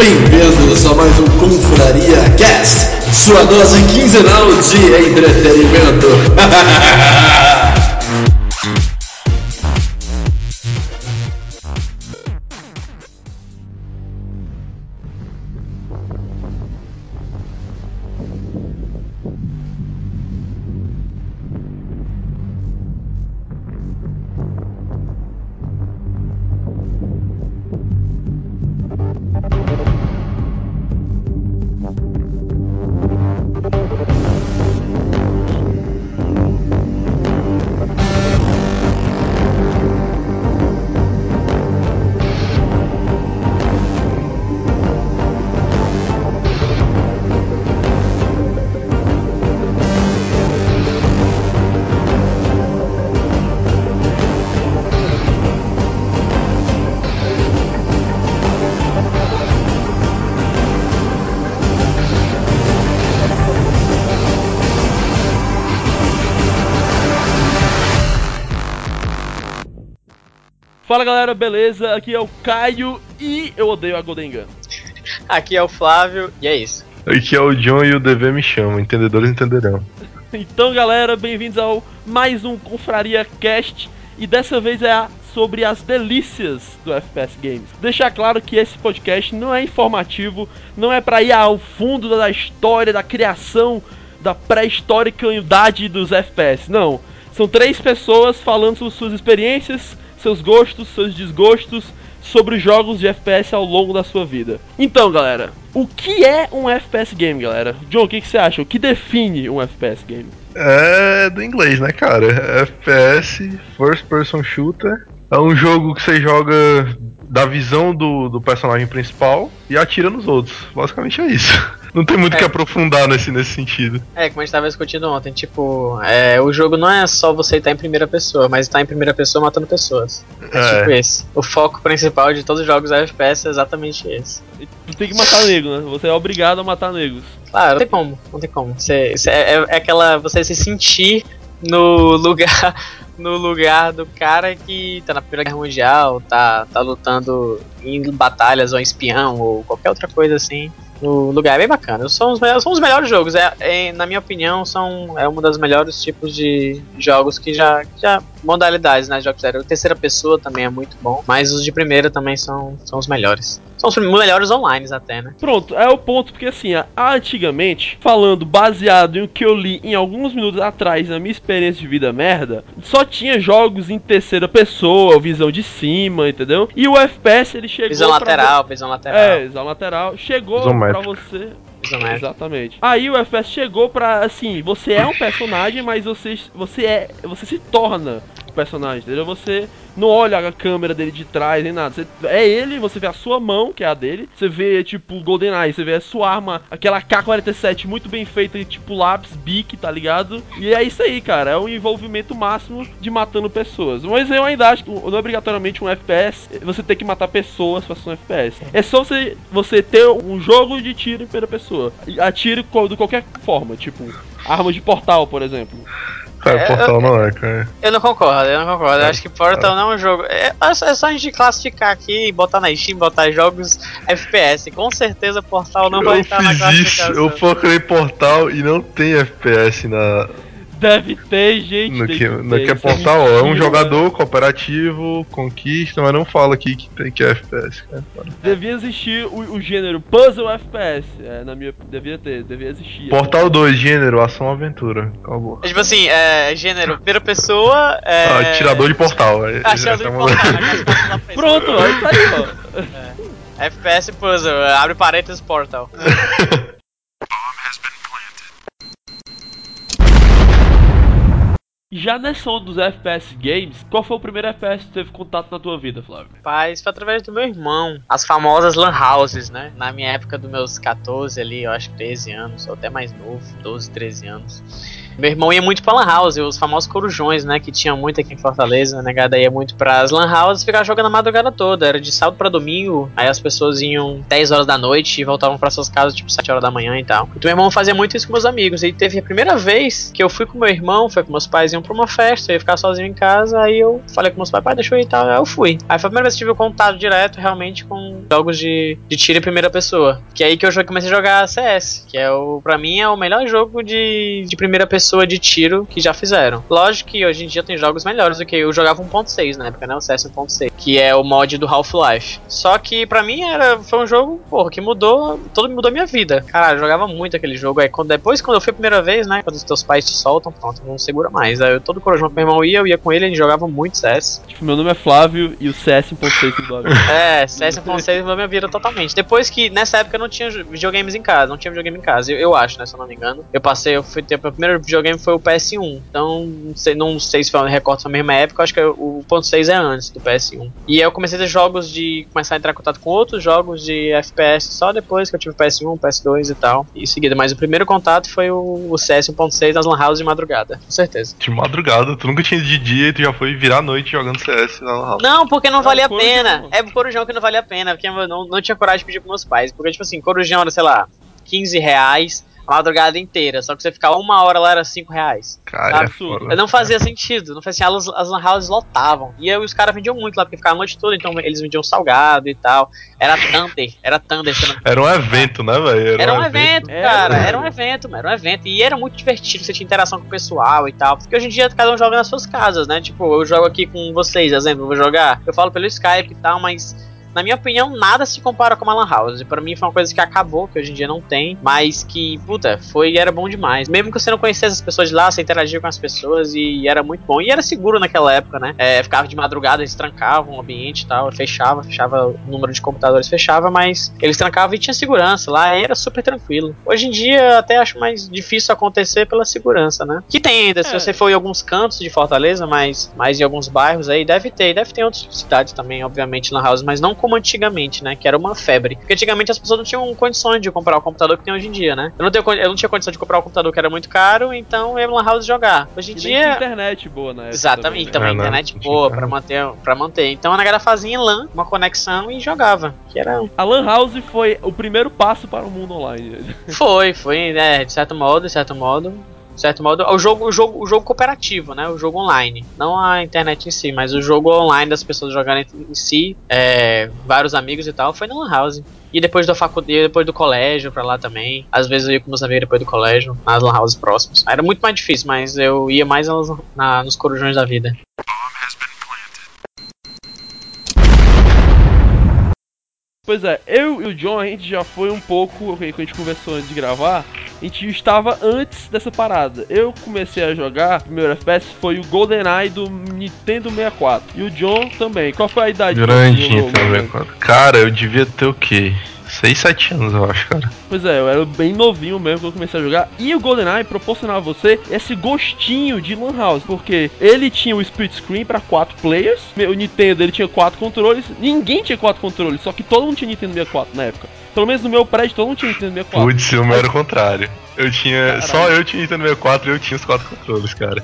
Bem-vindos a mais um Confraria Cast, sua dose quinzenal de entretenimento. Fala galera, beleza? Aqui é o Caio e eu odeio a Golden Gun. Aqui é o Flávio e é isso. Aqui é o John e o DV me chamam, entendedores entenderão. Então galera, bem-vindos ao mais um Confraria Cast e dessa vez é a sobre as delícias do FPS Games. Deixar claro que esse podcast não é informativo, não é para ir ao fundo da história, da criação, da pré-histórica idade dos FPS, não. São três pessoas falando sobre suas experiências, seus gostos, seus desgostos sobre jogos de FPS ao longo da sua vida. Então, galera, o que é um FPS game, galera? John, o que, que você acha? O que define um FPS game? É do inglês, né, cara? FPS, First Person Shooter. É um jogo que você joga da visão do, do personagem principal e atira nos outros. Basicamente é isso. Não tem muito o É. que aprofundar nesse, nesse sentido. É, como a gente tava discutindo ontem, tipo, é, o jogo não é só você estar em primeira pessoa, mas estar em primeira pessoa matando pessoas. É, tipo esse. O foco principal de todos os jogos FPS é exatamente esse. Tu tem que matar nego, né? Você é obrigado a matar negros. Claro, não tem como, não tem como. Você, você- é, é aquela. você se sentir no lugar. No lugar do cara que tá na Primeira Guerra Mundial, tá, tá lutando em batalhas ou em espião ou qualquer outra coisa assim. No lugar é bem bacana. São os melhores, são os melhores jogos. É, é, na minha opinião, são é um dos melhores tipos de jogos que já. já modalidades, né? Jogos zero. Terceira pessoa também é muito bom. Mas os de primeira também são, são os melhores. São os melhores online até, né? Pronto, é o ponto, porque assim, antigamente, falando baseado em o que eu li em alguns minutos atrás na minha experiência de vida merda, só tinha jogos em terceira pessoa, visão de cima, entendeu? E o FPS ele chegou. Visão lateral, visão lateral. É, visão lateral. Chegou pra você. Isométrica. Exatamente. Aí o FPS chegou pra, assim, você é um personagem, mas você, você é. Você se torna personagem, entendeu? Você não olha a câmera dele de trás nem nada. Você, é ele, você vê a sua mão, que é a dele. Você vê, tipo, GoldenEye, você vê a sua arma, aquela K-47 muito bem feita, tipo lápis, bique, tá ligado? E é isso aí, cara. É o envolvimento máximo de matando pessoas. Mas eu ainda acho que não é obrigatoriamente um FPS você ter que matar pessoas pra ser um FPS. É só você, você ter um jogo de tiro em primeira pessoa. Atire de qualquer forma, tipo, arma de portal, por exemplo. Cara, É, portal não é, cara. Eu não concordo, eu não concordo. Eu acho que Portal não é um jogo. É, é só a gente classificar aqui, botar na Steam, botar jogos FPS. Com certeza Portal não vai eu estar na fiz isso, classificação. eu procurei portal e não tem FPS na, Deve ter, gente. no que, ter, no que é. É um jogador cooperativo, conquista, mas não fala aqui que, tem, que é FPS, cara. Devia existir o, o gênero Puzzle FPS. É, na minha. Devia ter, devia existir. Portal 2, gênero, ação aventura. Acabou. É tipo assim, é, gênero, primeira pessoa. É... Ah, tirador de portal. é- Ah, de é portal. Pronto, ó, tá aí, ó. FPS Puzzle, abre parênteses Portal. Já nessa onda dos FPS games, qual foi o primeiro FPS que teve contato na tua vida, Flávio? Rapaz, foi através do meu irmão. As famosas lan houses, né? Na minha época dos meus 14 ali, eu acho que 13 anos, ou até mais novo, 12, 13 anos. Meu irmão ia muito pra Lan House, os famosos corujões, né? Que tinha muito aqui em Fortaleza. A negada ia muito pras Lan House e ficava jogando a madrugada toda. Era de sábado pra domingo. Aí as pessoas iam 10 horas da noite e voltavam pra suas casas, tipo 7 horas da manhã e tal. Então meu irmão fazia muito isso com meus amigos. E teve a primeira vez que eu fui com meu irmão, foi com meus pais iam pra uma festa, eu ia ficar sozinho em casa. Aí eu falei com meus pais, pai, deixa eu ir e tal. Aí eu fui. Aí foi a primeira vez que tive contato direto realmente com jogos de, de tiro em primeira pessoa. Que é aí que eu comecei a jogar CS, que é o, pra mim, é o melhor jogo de, de primeira pessoa de tiro que já fizeram. Lógico que hoje em dia tem jogos melhores do que eu jogava 1.6 na época, né? O CS 1.6, que é o mod do Half-Life. Só que pra mim era, foi um jogo, porra, que mudou, todo mudou a minha vida. Cara, eu jogava muito aquele jogo. Aí quando, depois, quando eu fui a primeira vez, né? Quando os teus pais te soltam, pronto, não segura mais. Aí eu, todo corujão que meu irmão ia, eu ia com ele, a gente jogava muito CS. Tipo, meu nome é Flávio e o CS 1.6 mudou a vida. É, CS 1.6 mudou minha vida totalmente. Depois que, nessa época, eu não tinha videogames em casa, não tinha videogame em casa, eu, eu acho, né, se eu não me engano. Eu passei, eu fui ter, meu primeiro videogame foi o PS1, então não sei, não sei se foi um recorte na mesma época, acho que o 1.6 é antes do PS1. E aí eu comecei a ter jogos de começar a entrar em contato com outros jogos de FPS só depois que eu tive o PS1, PS2 e tal, e em seguida. Mas o primeiro contato foi o, o CS 1.6 nas Lan House de madrugada, com certeza. De madrugada, tu nunca tinha de dia e tu já foi virar a noite jogando CS na Lan House. Não, porque não É, valia a pena. É o Corujão que não valia a pena, porque eu não, não tinha coragem de pedir pros meus pais. Porque, tipo assim, Corujão era, sei lá, 15 reais madrugada inteira. Só que você ficar uma hora lá era 5 reais. Cara, é absurdo. foda. Não fazia sentido. Não fazia assim, as, as lan houses lotavam. E aí os caras vendiam muito lá, porque ficava a noite toda, então eles vendiam salgado e tal. Era Thunder, era Thunder. Era um evento, né, velho? Era um evento, Era, cara. velho. Era um evento, mano. Era um evento. E era muito divertido, você tinha interação com o pessoal e tal. Porque hoje em dia cada um joga nas suas casas, né? Tipo, eu jogo aqui com vocês, exemplo, eu vou jogar. Eu falo pelo Skype e tal, mas. Na minha opinião, nada se compara com a Lan House. Pra mim foi uma coisa que acabou, que hoje em dia não tem, mas que, puta, foi era bom demais. Mesmo que você não conhecesse as pessoas de lá, você interagia com as pessoas e era muito bom. E era seguro naquela época, né? É, ficava de madrugada, eles trancavam o ambiente e tal, fechava, fechava o número de computadores, fechava, mas eles trancavam e tinha segurança lá, e era super tranquilo. Hoje em dia, até acho mais difícil acontecer pela segurança, né? Que tem ainda, se É. você for em alguns cantos de Fortaleza, mas, mas em alguns bairros aí, deve ter, deve ter em outras cidades também, obviamente, Lan House, mas não como antigamente, né? Que era uma febre. Porque antigamente as pessoas não tinham condições de comprar o computador que tem hoje em dia, né? Eu não, tenho, eu não tinha condição de comprar o computador que era muito caro, então eu ia Lan House jogar. Hoje em E dia. internet boa época. Exatamente, também, né? internet Não boa pra manter, pra manter. Então a galera fazia em LAN, uma conexão e jogava. Que era. A Lan House foi o primeiro passo para o mundo online. Foi, foi, né? De certo modo, de certo modo. De certo modo, o jogo, o jogo, o jogo cooperativo, né? O jogo online. Não a internet em si, mas o jogo online das pessoas jogando em si, é, vários amigos e tal, foi na Lan House. E depois da faculdade, depois do colégio pra lá também. Às vezes eu ia com meus amigos depois do colégio, nas Lan Houses próximas. Era muito mais difícil, mas eu ia mais na- nos corujões da vida. Pois é, eu e o John, a gente já foi um pouco, quando a gente conversou antes de gravar, a gente estava antes dessa parada. Eu comecei a jogar, o primeiro FPS foi o GoldenEye do Nintendo 64. E o John também. Qual foi a idade também, mano? cara. Cara, eu devia ter o quê? 6, 7 anos, eu acho, cara. Pois é, eu era bem novinho mesmo quando eu comecei a jogar. E o GoldenEye proporcionava a você esse gostinho de Lan House, porque ele tinha o split screen para quatro players. O Nintendo ele tinha quatro controles. Ninguém tinha quatro controles, só que todo mundo tinha Nintendo 64 na época. Pelo menos no meu prédio todo mundo tinha Nintendo 64. Putz, o meu era o contrário. Eu tinha. Caralho. Só eu tinha Nintendo 64 e eu tinha os quatro controles, cara.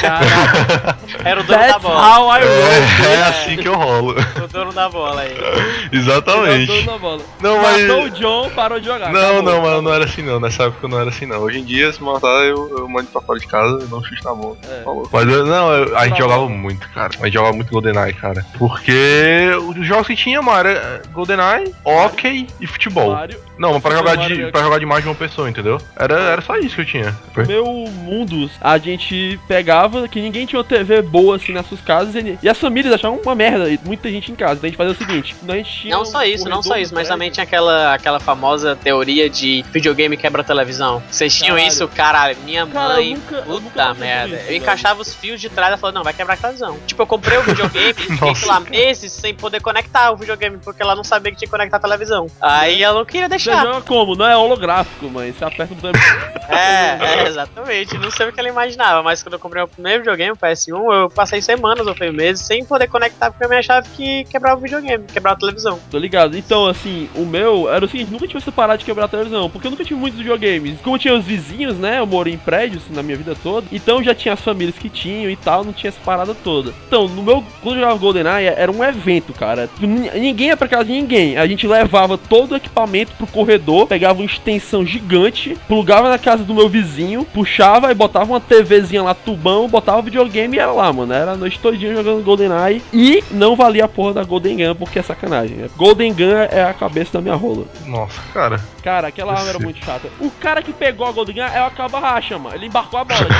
Caraca, Era o dono da that's bola. how I roll. É, é assim que eu rolo. O dono da bola aí. Ele é o dono Exatamente. da bola. Não, mas. Matou o John, parou de jogar. Não, acabou, não, mas não era assim não. Nessa época não era assim não. Hoje em dia, se matar, eu, eu mando pra fora de casa e não chute na bola. É. Falou. Mas eu- não, eu- a gente Tá jogava bom. muito, cara. A gente jogava muito GoldenEye, cara. Porque os jogos que tinha, mano, era GoldenEye, hockey e futebol. Mario, Não, mas pra jogar, de, é- pra jogar de mais de uma pessoa, entendeu? Era, era só isso que eu tinha. no meu mundo, a gente pegava que ninguém tinha uma TV boa assim nas suas casas e, e as famílias achavam uma merda, e muita gente em casa. Então a gente fazia o seguinte: a gente tinha Não um só isso, não só isso, mas também tinha aquela, aquela famosa teoria de videogame quebra televisão. Vocês tinham Caralho. isso, caralho, minha Cara, eu mãe, nunca- puta merda. isso, eu encaixava os fios de trás e falava, não, vai quebrar a televisão. Tipo, eu comprei o videogame e fiquei, lá, meses sem poder conectar o videogame, porque ela não sabia que tinha que conectar a televisão. Aí ela não queria deixar Você chato. joga como? Não é holográfico, mas você aperta o botão. É, é, exatamente. Não sei o que ela imaginava, mas quando eu comprei o primeiro videogame, o PS1, eu passei semanas ou foi meses sem poder conectar porque eu me achava que quebrava o videogame, quebrava a televisão. Tô ligado. Então, assim, o meu era o seguinte, nunca tive essa parada de quebrar a televisão, porque eu nunca tive muitos videogames. Como tinha os vizinhos, né? Eu morei em prédios na minha vida toda. Então já tinha as famílias que tinham e tal, não tinha essa parada toda. Então, no meu. Quando eu jogava GoldenEye, era um evento, cara. Ninguém ia pra casa de ninguém. A gente levava todo o equipamento pro corredor, pegava uma extensão gigante, plugava na casa do meu vizinho, puxava e botava uma TVzinha lá, tubão, botava o videogame e era lá, mano. Era a noite todinha jogando GoldenEye. E não valia a porra da Golden Gun, porque é sacanagem. né? Golden Gun é a cabeça da minha rola. Nossa, cara. Cara, aquela arma era muito chata. O cara que pegou a Golden Gun é o Akabahacha, mano. Ele embarcou a bola, tipo.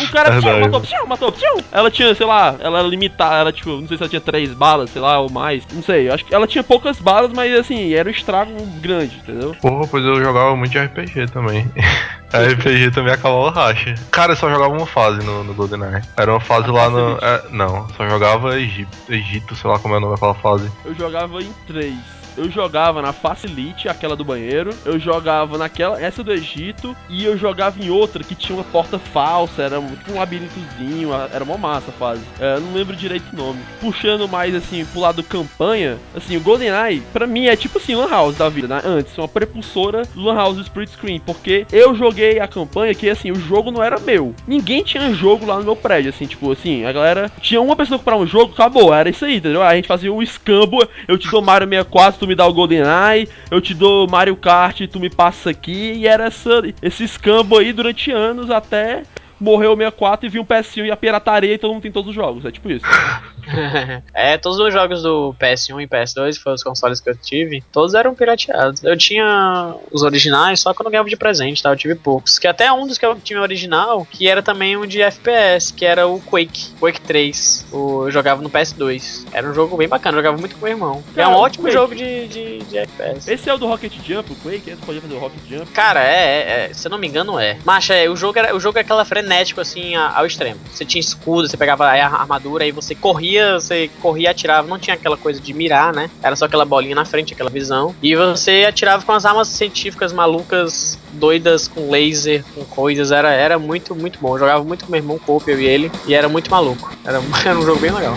O cara Verdade. matou, psiu, matou, psiu. Ela tinha, sei lá, ela era limitada, ela tipo, não sei se ela tinha três balas, sei lá, ou mais. Não sei, eu acho que ela tinha poucas balas, mas assim, era um estrago grande, entendeu? Porra, pois eu jogava muito RPG também. RPG também acabava racha. Cara, eu só jogava uma fase no, no GoldenEye. Era uma fase A lá fase no. É, não, só jogava Egito, Egito, sei lá como é o nome daquela fase. Eu jogava em três. Eu jogava na Facilite, aquela do banheiro. Eu jogava naquela, essa do Egito. E eu jogava em outra que tinha uma porta falsa. Era um- tipo um labirintozinho. Era uma massa a fase. É, eu não lembro direito o nome. Puxando mais assim pro lado campanha. Assim, o GoldenEye, pra mim, é tipo assim, Lan House da vida, né? Antes, uma prepulsora do Lan House do Split Screen. Porque eu joguei a campanha que assim, o jogo não era meu. Ninguém tinha jogo lá no meu prédio. Assim, tipo assim, a galera. Tinha uma pessoa que comprava um jogo, acabou. Era isso aí, entendeu? A gente fazia um escambo. Eu te dou Mario 64, tu me dá o GoldenEye. Eu te dou Mario Kart, tu me passa aqui. E era essa, esse escambo aí durante anos até morreu o 64 e vi um PS1 e a pirataria e todo mundo tem todos os jogos. É tipo isso. é, todos os jogos do PS1 e PS2, que foram os consoles que eu tive, todos eram pirateados. Eu tinha os originais só quando eu ganhava de presente, tá? Eu tive poucos. Que até um dos que eu tinha original, que era também um de FPS, que era o Quake, Quake 3. O, eu jogava no PS2. Era um jogo bem bacana, eu jogava muito com meu irmão. é Cara, um o ótimo Quake- jogo de, de, de FPS. Esse é o do Rocket Jump, o Quake, esse podia fazer o Rocket Jump. Cara, é, é, é, se eu não me engano é. Macha, é, o jogo era, o jogo é aquela frenético assim ao extremo. Você tinha escudo, você pegava a armadura aí você corria, você corria e atirava, não tinha aquela coisa de mirar, né? Era só aquela bolinha na frente, aquela visão. E você atirava com as armas científicas malucas, doidas com laser, com coisas, era, era muito, muito bom. Eu jogava muito com meu irmão Coop, eu e ele, e era muito maluco. Era, era um jogo bem legal.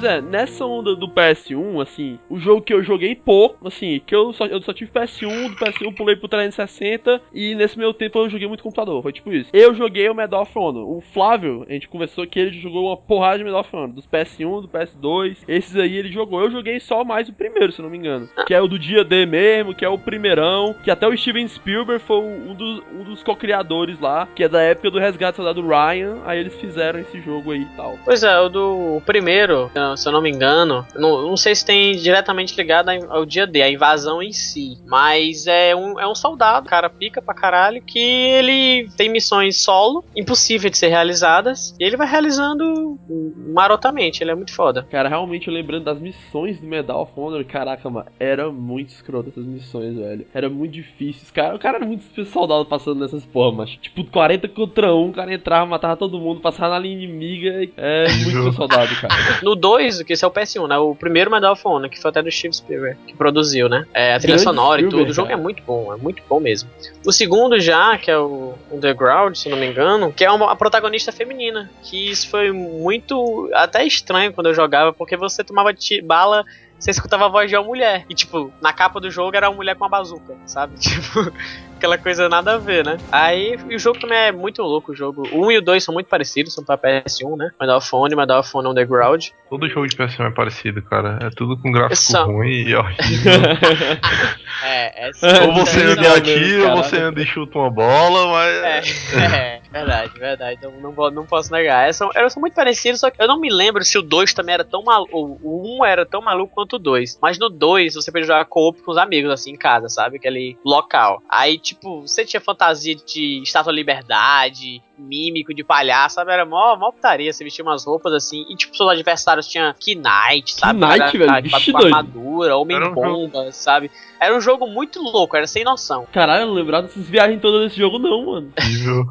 Pois é, nessa onda do PS1, assim, o jogo que eu joguei pouco, assim, que eu só, eu só tive PS1, do PS1 pulei pro 360 e nesse meu tempo eu joguei muito computador, foi tipo isso. Eu joguei o Medal of Honor. O Flávio, a gente conversou que ele jogou uma porrada de Medal of Honor, dos PS1, do PS2, esses aí ele jogou. Eu joguei só mais o primeiro, se não me engano, que é o do dia D mesmo, que é o primeirão, que até o Steven Spielberg foi um dos, um dos co-criadores lá, que é da época do Resgate do Ryan, aí eles fizeram esse jogo aí e tal. Pois é, o do o se eu não me engano, não, não sei se tem diretamente ligado ao dia D, a invasão em si, mas é um, é um soldado, cara pica pra caralho, que ele tem missões solo, impossíveis de ser realizadas, e ele vai realizando marotamente, ele é muito foda. Cara, realmente eu lembrando das missões do Medal of Honor, caraca, mano, era muito escroto essas missões, velho. Era muito difícil. Cara, o cara era muito soldado passando nessas porra, mas tipo, 40 contra 1, o cara entrava, matava todo mundo, passava na linha inimiga. É muito soldado, cara. No 2, que esse é o PS1, né? O primeiro Medal of Honor, que foi até do Steve Spielberg, que produziu, né? É, a trilha Grande sonora e Spielberg, tudo. O jogo cara. é muito bom, é muito bom mesmo. O segundo já, que é o Underground, se não me engano, que é uma a protagonista feminina. Que isso foi muito até estranho quando eu jogava, porque você tomava bala. Você escutava a voz de uma mulher. E, tipo, na capa do jogo era uma mulher com uma bazuca, sabe? Tipo, aquela coisa nada a ver, né? Aí, e o jogo também é muito louco. O jogo. O 1 e o 2 são muito parecidos, são pra PS1, né? Medal of Honor, Medal of Honor Underground. Todo jogo de PS1 é parecido, cara. É tudo com gráfico Só. ruim e ó. É, é Ou você anda e atira, ou você anda e chuta uma bola, mas. É, é, Verdade, verdade. Não, não, vou- não posso negar. Elas são, elas são muito parecidas, só que eu não me lembro se o 2 também era tão maluco. O 1 era tão maluco quanto o 2. Mas no 2 você podia jogar co-op com os amigos, assim, em casa, sabe? Aquele local. Aí, tipo, você tinha fantasia de estátua da liberdade, mímico, de palhaço, sabe? Era mó, mó putaria. Você vestia umas roupas assim. E, tipo, seus adversários tinham Knight, sabe? Knight, Era- velho, com a- vixe, com a doido. armadura, homem-bomba, sabe? Era um jogo muito louco, era sem noção. Caralho, eu não lembrava dessas viagens todas desse jogo, não, mano.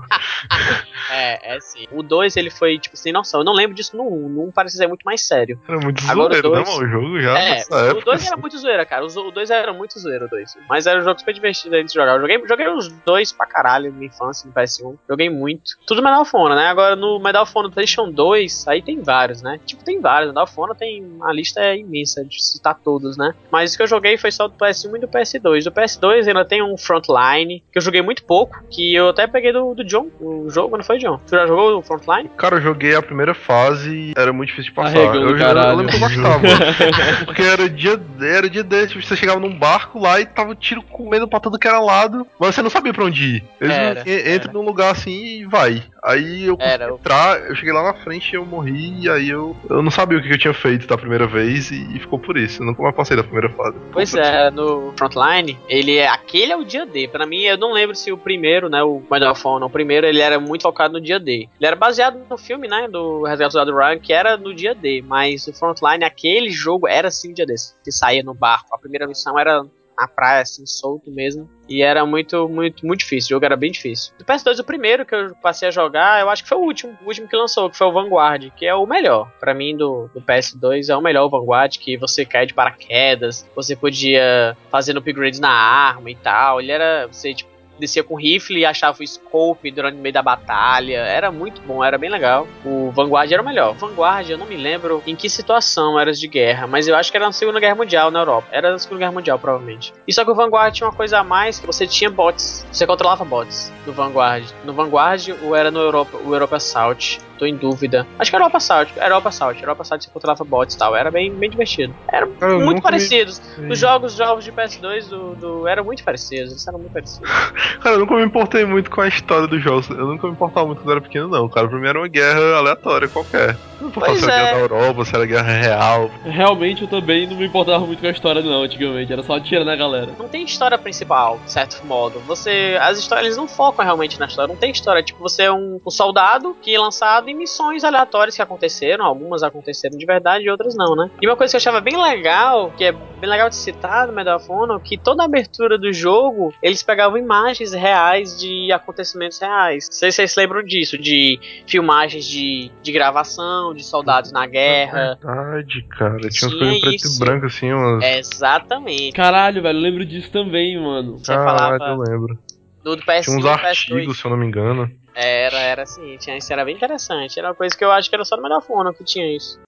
É, é sim. O 2 ele foi, tipo, sem noção. Eu não lembro disso no 1. Um. No 1 um parece ser muito mais sério. Era muito Agora zoeiro, né, dois-? O jogo já é, o época. 2 era muito zoeira, cara. O 2 era muito zoeira, o 2. Mas era um jogo super divertido aí de jogar. Eu joguei, joguei os dois pra caralho na minha infância, no PS1. Joguei muito. Tudo Medal of Honor, né? Agora no Medal of Honor PlayStation 2, aí tem vários, né? Tipo, tem vários. Medal of Honor tem uma lista imensa de citar todos, né? Mas o que eu joguei foi só do PS1 e do PS2. Do PS2 ainda tem um Frontline, que eu joguei muito pouco, que eu até peguei do, do John, o jogo, não foi, John? Tu já jogou o Frontline? Cara, eu joguei a primeira fase e era muito difícil de passar. Arregando, eu, eu, caralho. eu lembro que eu gostava. porque era dia, era dia desse, tipo, você chegava num barco lá e tava tiro comendo pra tudo que era lado, mas você não sabia pra onde ir. Eles Era, entra num lugar assim e vai. Aí eu Era, o- entrar, eu cheguei lá na frente e eu morri, e aí eu, eu não sabia o que eu tinha feito da primeira vez e, e ficou por isso. Eu nunca mais passei da primeira fase. Ficou Pois é, no Frontline, ele é aquele é o dia D. Pra mim, eu não lembro se o primeiro, né, o Medal of Honor, o primeiro, ele era muito focado no dia D. Ele era baseado no filme, né, do Resgate do Ryan, que era no dia D, mas o Frontline, aquele jogo era sim dia D. Você saía no barco, a primeira missão era na praia, assim, solto mesmo. E era muito, muito, muito difícil. O jogo era bem difícil. Do PS2, o primeiro que eu passei a jogar, eu acho que foi o último. O último que lançou, que foi o Vanguard, que é o melhor. Pra mim, do, do PS2, é o melhor o Vanguard, que você cai de paraquedas, você podia fazer upgrades na arma e tal. Ele era. Você, tipo, descia com rifle e achava o scope durante o meio da batalha. Era muito bom, era bem legal. O Vanguard era o melhor. Vanguard, eu não me lembro em que situação era de guerra, mas eu acho que era na Segunda Guerra Mundial na Europa. Era na Segunda Guerra Mundial, provavelmente. E só que o Vanguard tinha uma coisa a mais, que você tinha bots. Você controlava bots no Vanguard. No Vanguard, ou era no Europa, o Europa Assault. Tô em dúvida. Acho que era Europa Assault. Era Europa Assault. Europa Assault você controlava bots e tal. Era bem, bem divertido. Era Cara, eu muito nunca me- parecidos. Os jogos, jogos de PS2 do, do- eram muito parecidos. Eles eram muito parecidos. Cara, eu nunca me importei muito com a história dos jogos. Eu nunca me importava muito quando era pequeno, não. Cara, pra mim era uma guerra aleatória qualquer. Não importava Pois se era é. guerra da Europa, se era guerra real. Realmente eu também não me importava muito com a história, não, antigamente. Era só atirar na galera. não tem história principal, de certo modo. Você. As histórias eles não focam realmente na história. Não tem história. Tipo, você é um, um soldado que é lançado em missões aleatórias que aconteceram. Algumas aconteceram de verdade e outras não, né? E uma coisa que eu achava bem legal, que é bem legal de citar no Medal of Honor, que toda a abertura do jogo eles pegavam imagens reais de acontecimentos reais. Não sei se vocês lembram disso, de filmagens de, de gravação, de soldados na guerra. Verdade, cara. Tinha umas Tinha coisas em preto e branco assim, umas. Exatamente. Caralho, velho, eu lembro disso também, mano. Você ah, falava eu lembro. do, do PS1 Tinha uns do PS2. artigos, se eu não me engano. Era, era assim, tinha, isso era bem interessante. Era uma coisa que eu acho que era só no of Honor que tinha isso.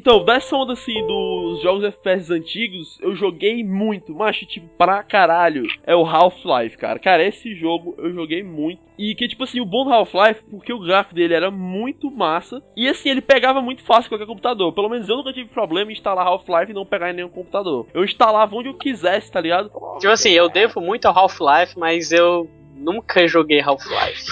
Então, dessa onda assim dos jogos FPS antigos, eu joguei muito, macho, tipo, pra caralho. É o Half-Life, cara. Cara, esse jogo eu joguei muito. E que, tipo assim, o bom do Half-Life, porque o gráfico dele era muito massa. E assim, ele pegava muito fácil qualquer computador. Pelo menos eu nunca tive problema em instalar Half-Life e não pegar em nenhum computador. Eu instalava onde eu quisesse, tá ligado? Tipo assim, eu devo muito ao Half-Life, mas eu nunca joguei Half-Life.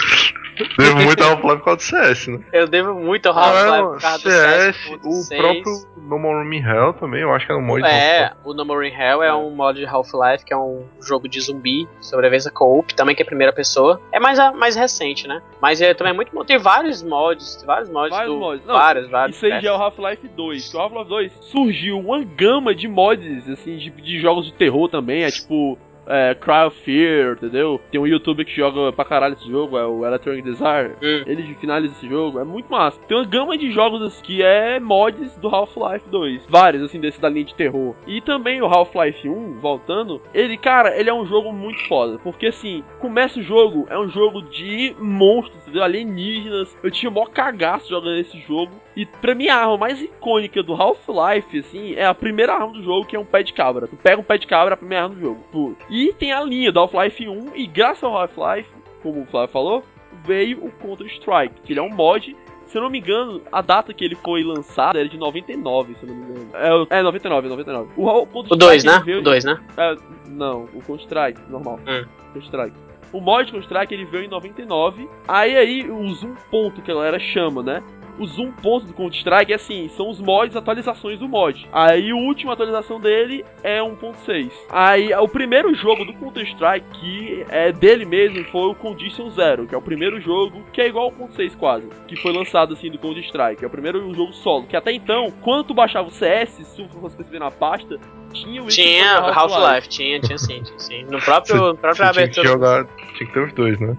Devo muito ao Half-Life por causa do CS, né? Eu devo muito ao Ah, Half-Life não, por causa do CS, CS. o próprio No More in Hell também, eu acho que era um mod É, o No More in Hell é um mod de Half-Life, que é um jogo de zumbi, sobrevivência co-op, também que é primeira pessoa. É mais, a- mais recente, né? Mas é também muito bom. Tem vários mods, tem vários mods Vários do. mods. Não, vários, vários. Isso aí já é o Half-Life 2. Que o Half-Life 2 surgiu uma gama de mods, assim, de, de jogos de terror também. É tipo. É, Cry of Fear, entendeu? Tem um youtuber que joga pra caralho esse jogo, é o Electronic Desire. Hum. Ele finaliza esse jogo, é muito massa. Tem uma gama de jogos assim, que é mods do Half-Life 2. Vários, assim, desse da linha de terror. E também o Half-Life 1, voltando, ele, cara, ele é um jogo muito foda. Porque assim, começa o jogo, é um jogo de monstros, entendeu? Alienígenas. Eu tinha maior cagaço jogando esse jogo. E pra mim a arma mais icônica do Half-Life, assim, é a primeira arma do jogo, que é um pé de cabra. Tu pega um pé de cabra, é a primeira arma do jogo. Pô. E tem a linha do Half-Life 1, e graças ao Half-Life, como o Flávio falou, veio o Counter-Strike, que ele é um mod Se eu não me engano, a data que ele foi lançado era de 99, se eu não me engano. É, é 99, 99. O, o, O 2, né? Veio, O 2, né? é, não, o Counter-Strike, normal. Hum. Counter-Strike. O mod Counter-Strike ele veio em 99. Aí aí o zoom ponto que a galera chama, né? O zoom ponto do Counter-Strike é assim, são os mods, atualizações do mod. Aí a última atualização dele é 1.6. Aí o primeiro jogo do Counter-Strike que é dele mesmo foi o Condition Zero, que é o primeiro jogo que é igual ao 1.6 quase, que foi lançado assim do Counter-Strike. É o primeiro jogo solo, que até então, quando tu baixava o CS, se tu fosse perceber na pasta, tinha o Tinha Half-Life, tinha, tinha sim, tinha sim. No próprio, no próprio tinha que jogar. Tinha que ter os dois, né?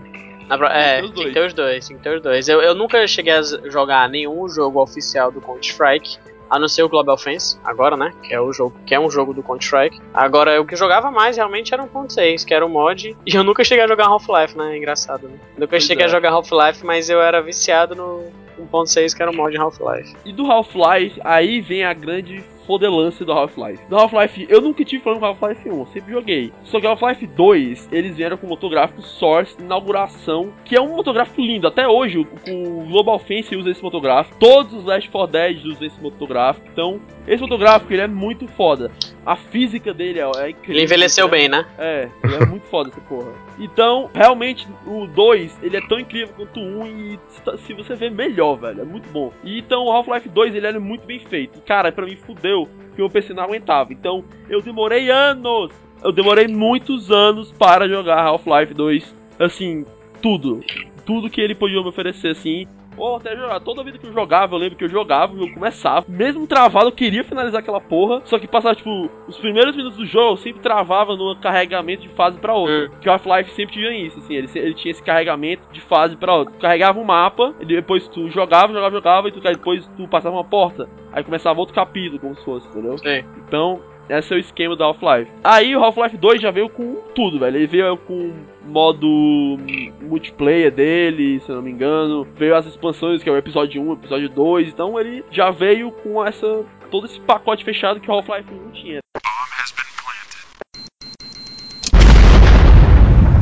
Na é, Tem que dois. ter os dois, tinha que ter os dois. Eu, eu nunca cheguei a jogar nenhum jogo oficial do Counter-Strike, a não ser o Global Offense, agora, né? Que é o jogo, que é um jogo do Counter-Strike. Agora, o que eu jogava mais realmente era 1.6, que era o mod. E eu nunca cheguei a jogar Half-Life, né? Engraçado, né? Nunca Pois cheguei é. a jogar Half-Life, mas eu era viciado no 1.6, que era o mod Half-Life. E do Half-Life, aí vem a grande fodelância do Half-Life. Do Half-Life, eu nunca tive problema com Half-Life 1, eu sempre joguei. Só que o Half-Life 2, eles vieram com o motográfico Source Inauguração, que é um motográfico lindo. Até hoje, o, o Global Offense usa esse motográfico. Todos os Last 4 Dead usam esse motográfico. Então, esse motográfico, ele é muito foda. A física dele é, é incrível. Ele envelheceu né? bem, né? É, ele é muito foda essa porra. Então, realmente, o 2, ele é tão incrível quanto o 1 e se- você vê melhor, velho. É muito bom. E então, o Half-Life 2, ele é muito bem feito. Cara, pra mim fudeu que o PC não aguentava. Então, eu demorei anos. Eu demorei muitos anos para jogar Half-Life 2. Assim, tudo. Tudo que ele podia me oferecer, assim. Ou até jogar. Toda vida que eu jogava, eu lembro que eu jogava, jogo começava. Mesmo travado, eu queria finalizar aquela porra. Só que passava, tipo, os primeiros minutos do jogo, eu sempre travava no carregamento de fase pra outra. Hum. Que o Half-Life sempre tinha isso, assim. Ele, ele tinha esse carregamento de fase pra outra. Tu carregava um mapa, e depois tu jogava, jogava, jogava, e tu, depois tu passava uma porta. Aí começava outro capítulo, como se fosse, entendeu? Sim. Então, esse é o esquema do Half-Life. Aí o Half-Life 2 já veio com tudo, velho. Ele veio com modo hum, multiplayer dele, se eu não me engano. Veio as expansões, que é o episódio 1, o episódio 2. Então ele já veio com essa todo esse pacote fechado que o Half-Life 1 tinha.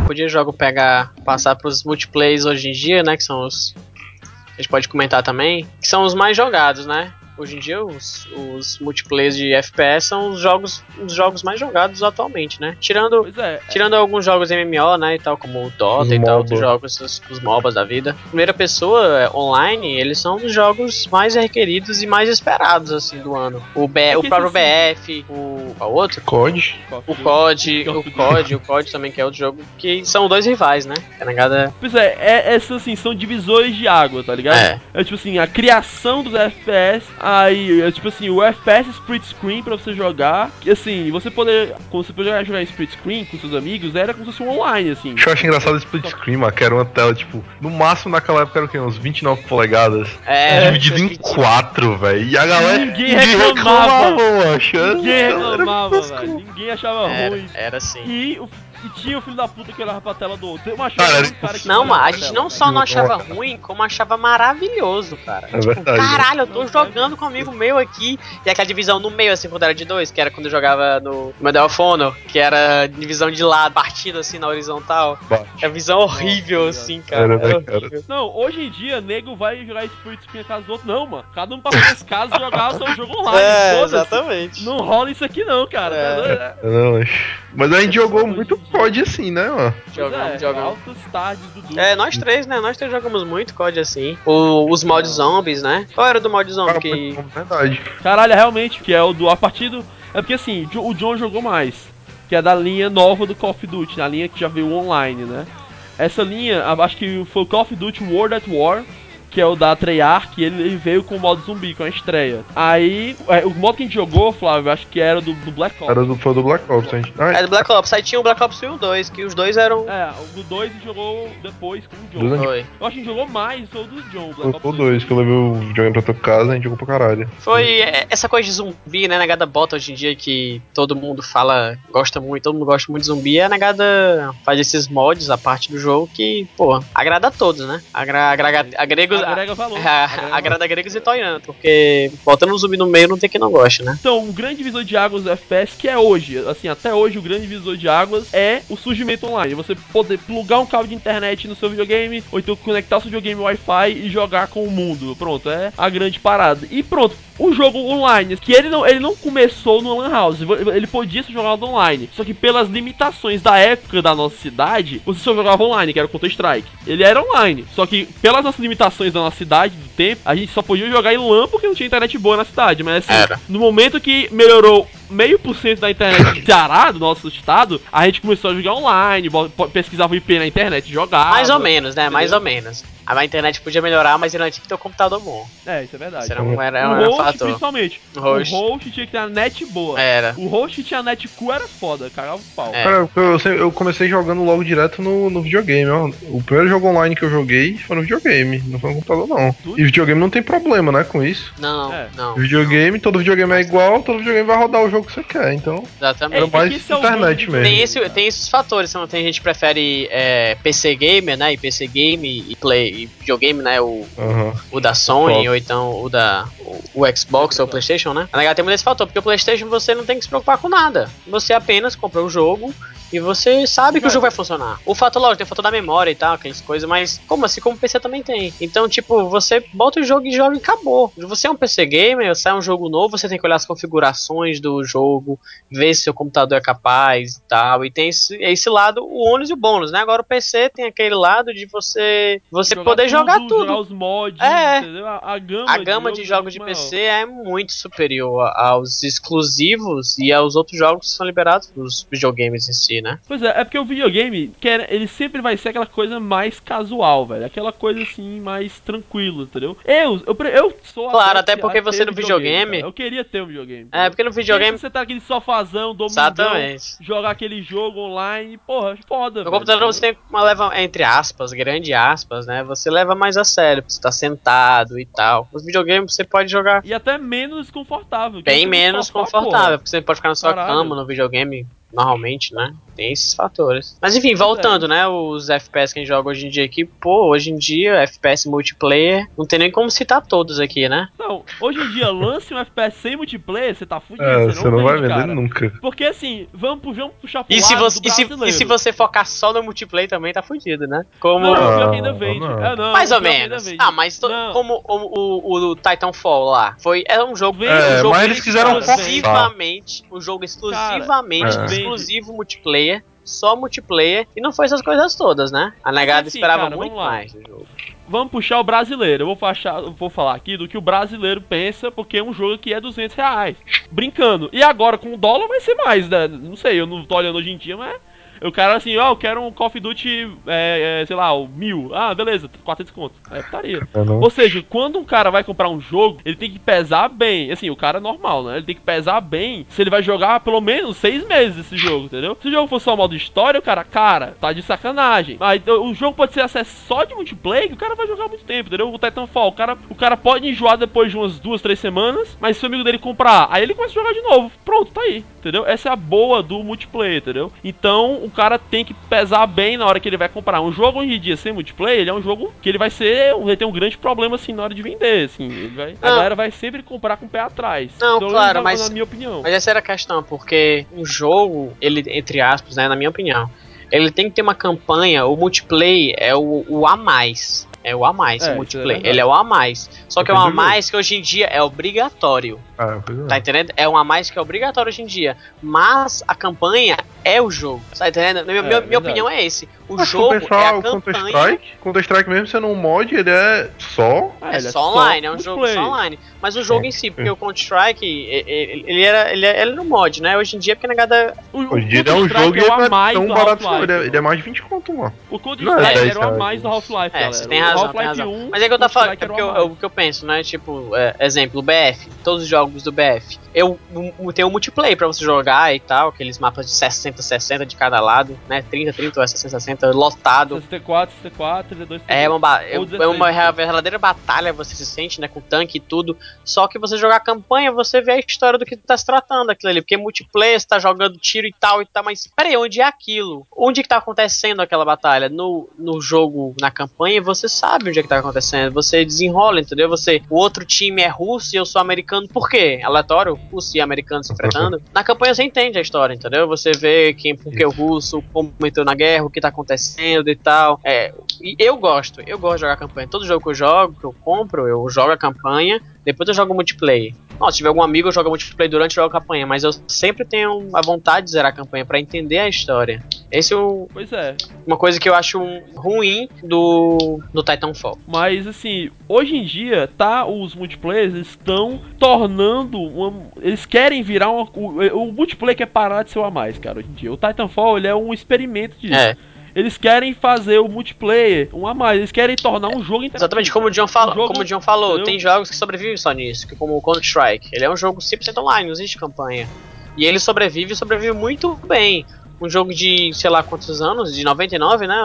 Podia o jogo pegar, passar pros multiplayers hoje em dia, né? Que são os. A gente pode comentar também. Que são os mais jogados, né? Hoje em dia, os, os multiplayers de FPS são os jogos, os jogos mais jogados atualmente, né? Tirando, Pois é. tirando alguns jogos MMO, né? E tal, como o Dota Os e tal, outros jogos, os, os MOBAs da vida. Primeira pessoa, é, online, eles são os jogos mais requeridos e mais esperados, assim, do ano. O, B, É o próprio BF, o, o outro. COD. O COD, o COD, o COD também, que é outro jogo, que são dois rivais, né? A negada. Pois é, é, essas assim, são divisores de água, tá ligado? É. É tipo assim, a criação dos FPS, aí é tipo assim, o FPS split screen pra você jogar. Que assim, você poder. Quando você poder jogar split screen com seus amigos, era como se fosse um online, assim. Eu acho engraçado o split screen, mano, que era uma tela, tipo, no máximo naquela época era o quê? Uns 29 polegadas. É, dividido em quatro, velho. E a galera. Ninguém reclamava. mano, achando. Ninguém reclamava, velho. Ninguém achava Era, ruim. era assim. E, o- e tinha o filho da puta que olhava pra tela do outro. Eu achava Cara, ruim, cara que Não, mas a pra gente não só não achava ruim, como achava maravilhoso, cara. É verdade. Caralho, eu tô Não, jogando com um amigo meu aqui. E aquela divisão no meio, assim, quando era de dois, que era quando eu jogava no Medal of Honor, que era divisão de lado, partida assim na horizontal. Bah. É visão horrível, Nossa, assim, cara. Era, né, É horrível. Não, hoje em dia, nego vai jogar split screen na casa do outro. Não, mano. Cada um passa nas casas jogar o seu jogo online. É, exatamente. Não rola isso aqui não, cara. É. Tá né? Não, mas- mas a gente jogou muito. COD assim, né, mano? Jogamos, é, jogamos. Tardes do Dudu. É, nós três, né? Nós três jogamos muito COD assim. O, os mods zombies, né? Qual era do mod zombie Ah, que. verdade. Caralho, realmente, que é o do a partir do. É porque assim, o Jo- o John jogou mais. Que é da linha nova do Call of Duty, a linha que já veio online, né? Essa linha, acho que foi o Call of Duty World at War, que é o da Treyarch, ele, ele veio com o modo zumbi, com a estreia. Aí, é, o modo que a gente jogou, Flávio, acho que era do, do Black Ops. Era do, foi do Black Ops, a gente. Ah, É do Black Ops. Aí tinha o Black Ops 1 e o 2, que os dois eram. É, o 2 jogou depois com o John. Dois Foi. Eu acho que a gente jogou mais, foi o do John, Black foi Ops o dois, que eu levei o videogame pra tua casa e a gente jogou pra caralho. Foi é, essa coisa de zumbi, né? Negada bota hoje em dia que todo mundo fala, gosta muito, todo mundo gosta muito de zumbi. A negada faz esses mods, a parte do jogo que, pô, agrada a todos, né? Agra, agrega Gregos. agrega valor. A, agrega agrada gregos e toiano, porque botando um zumbi no meio não tem quem não goste, né? Então, um grande divisor de águas do FPS que é hoje, assim, até hoje o grande divisor de águas é o surgimento online. Você poder plugar um cabo de internet no seu videogame, ou então conectar o seu videogame Wi-Fi e jogar com o mundo. Pronto, é a grande parada. E pronto, o jogo online, que ele não, ele não começou no Lan House, ele podia ser jogado online. Só que pelas limitações da época da nossa cidade, você só jogava online, que era o Counter-Strike. Ele era online, só que pelas nossas limitações da nossa cidade, do tempo, a gente só podia jogar em LAN porque não tinha internet boa na cidade. Mas assim, Era. no momento que melhorou meio por cento da internet do Ceará, do nosso estado, a gente começou a jogar online, pesquisava o IP na internet, jogava. Mais ou menos, né? Mais entendeu? ou menos. A internet podia melhorar, mas ele não tinha que ter um computador bom. É, isso é verdade. Isso era um, era, o era um host, fator. principalmente. O host. O host tinha que ter a net boa. Era. O host tinha a net cu era foda, cagava o pau. É. Cara, eu, eu comecei jogando logo direto no, no videogame, ó. O primeiro jogo online que eu joguei foi no videogame, não foi no computador, não. Tudo? E videogame não tem problema, né, com isso. Não, É. não. Videogame, todo videogame é igual, todo videogame vai rodar o jogo que você quer, então. Exatamente. Era mais é o internet mesmo. Tem, esse, tem esses fatores, não tem gente que prefere é, PC gamer, né? E PC game e play e videogame, né? O, Aham. o da Sony Xbox. ou então o da o, o Xbox ou o PlayStation, né? A negada tem muito esse fator, porque o PlayStation você não tem que se preocupar com nada. Você apenas compra o jogo e você sabe que o jogo vai funcionar. O fator, lógico, tem o fator da memória e tal, aquelas coisas, mas como assim, como o PC também tem. Então, tipo, você bota o jogo e joga e acabou. Você é um PC gamer, sai um jogo novo, você tem que olhar as configurações do jogo, ver se seu computador é capaz e tal. E tem esse, esse lado, o ônus e o bônus, né? Agora o PC tem aquele lado de você você poder jogar tudo. Jogar os mods, É. entendeu? A, a gama, A gama de jogos de PC é muito superior aos exclusivos e aos outros jogos que são liberados dos videogames em si, né? Pois é, é porque o videogame, quer, ele sempre vai ser aquela coisa mais casual, velho. Aquela coisa assim, mais tranquilo, entendeu? Eu, eu, eu sou Claro, até porque você no videogame- cara. Eu queria ter um videogame. É, porque no videogame. Você tá aquele sofazão, domingão, Exatamente. jogar aquele jogo online, porra, foda, No velho. computador você tem uma leva, entre aspas, grande aspas, né? Você leva mais a sério, você tá sentado e tal. Nos videogames você pode jogar E até menos confortável. que bem menos sofá, confortável, porra. porque você pode ficar na sua Caralho. cama no videogame normalmente, né? Tem esses fatores. Mas enfim, é. voltando, né? Os FPS que a gente joga hoje em dia aqui, pô, hoje em dia, FPS multiplayer, não tem nem como citar todos aqui, né? Não, hoje em dia, lance um FPS sem multiplayer, você tá fudido. É, você não vai vende, vender cara. nunca. Porque assim, vamos, vamos puxar pro E se, você, do e, se, e se você focar só no multiplayer também tá fudido, né? Como. Não, o pior Não, que ainda vende. não. É, não, mais ou menos. vende. Ah, mas to- Não. como o, o, o Titanfall lá foi. É um jogo. Vende, um É, jogo mas eles quiseram exclusivamente. Um jogo exclusivamente Cara, vende. exclusivo multiplayer. Só multiplayer. E não foi essas coisas todas, né? A negada assim, esperava cara, muito mais do jogo. Vamos puxar o brasileiro. Eu vou, fachar, vou falar aqui do que o brasileiro pensa, porque é um jogo que é 200 reais. Brincando. E agora com o dólar vai ser mais, né? Não sei, eu não tô olhando hoje em dia, mas. O cara assim, ó, eu quero um Call of Duty, é, é, sei lá, o mil. Ah, beleza, 400 conto. É putaria. Não. Ou seja, quando um cara vai comprar um jogo, ele tem que pesar bem. Assim, o cara é normal, né? Ele tem que pesar bem se ele vai jogar pelo menos seis meses esse jogo, entendeu? Se o jogo for só modo história, o cara, cara, tá de sacanagem. Mas então, o jogo pode ser acesso só de multiplayer, que o cara vai jogar muito tempo, entendeu? O Titanfall, o cara, o cara pode enjoar depois de umas duas, três semanas, mas se o amigo dele comprar, aí ele começa a jogar de novo. Pronto, tá aí, entendeu? Essa é a boa do multiplayer, entendeu? Então, o cara tem que pesar bem na hora que ele vai comprar. Um jogo hoje em dia sem multiplayer, ele é um jogo que ele vai ser, ele tem um grande problema assim na hora de vender, assim, vai, a galera vai sempre comprar com o pé atrás. Não, Pelo claro, mas- na minha opinião. Mas essa era a questão, porque um jogo, ele, entre aspas, né, na minha opinião, ele tem que ter uma campanha, o multiplayer é o, o a mais. É o a mais, É, é multiplayer. verdade. ele é o a mais. Só que é o Depende a mais que hoje em dia é obrigatório. Ah, é. Tá entendendo? É um a mais que é obrigatório hoje em dia. Mas a campanha é o jogo. Tá entendendo? Minha, minha- minha opinião é esse. O Mas se jogo for é pensar, a o Counter campanha. Strike, Counter Strike mesmo sendo um mod, ele é só. Ah, É ele só online, é um jogo multiplayer. só online. Mas o jogo É, em si, porque o Counter-Strike, ele era, ele era no mod, né? Hoje em dia, porque a negada. O, o Hoje em dia ele é um Counter-Strike jogo e é o ele é mais tão barato. Ele é, ele é mais de 20 conto, mano. O Counter-Strike é era o a 10 mais do Half-Life, É, galera. você tem O razão, tem razão. 1, Mas é que eu tô falando, é Counter-Strike o o que eu penso, né? Tipo, é, exemplo, BF. Todos os jogos do BF. Eu, um, tem o um multiplayer para você jogar e tal, aqueles mapas de 60, 60 de cada lado, né? 30, 30 ou 60, 60, lotado. 64, 64, 32, É uma, é, é uma verdadeira batalha, você se sente, né? Com tanque e tudo. Só que você jogar a campanha, você vê a história do que tá se tratando aquilo ali. Porque multiplayer, você tá jogando tiro e tal e tal, mas peraí, onde é aquilo? Onde que tá acontecendo aquela batalha? No, no jogo, na campanha, você sabe onde é que tá acontecendo. Você desenrola, entendeu? Você, o outro time é russo e eu sou americano. Por quê? Aleatório? russo e americano se enfrentando, na campanha você entende a história, entendeu? Você vê quem, porque o russo, como entrou na guerra, o que tá acontecendo e tal. É, e eu gosto, eu gosto de jogar campanha. Todo jogo que eu jogo, que eu compro, eu jogo a campanha, depois eu jogo multiplayer. Nossa, se tiver algum amigo, eu jogo multiplayer durante e jogo a campanha, mas eu sempre tenho a vontade de zerar a campanha para entender a história. Esse é o. Pois é. Uma coisa que eu acho ruim do, do Titanfall. Mas assim, hoje em dia, tá, os multiplayers estão tornando. Uma, eles querem virar uma, o, o multiplayer quer parar de ser o a mais, cara, hoje em dia. O Titanfall ele é um experimento disso. É. Eles querem fazer o multiplayer um a mais, eles querem tornar um jogo. Exatamente, como o John, fala, um como o John falou, entendeu? tem jogos que sobrevivem só nisso, como o Counter-Strike. Ele é um jogo 100% online, não existe campanha. E ele sobrevive e sobrevive muito bem um jogo de, sei lá quantos anos, de 99, né?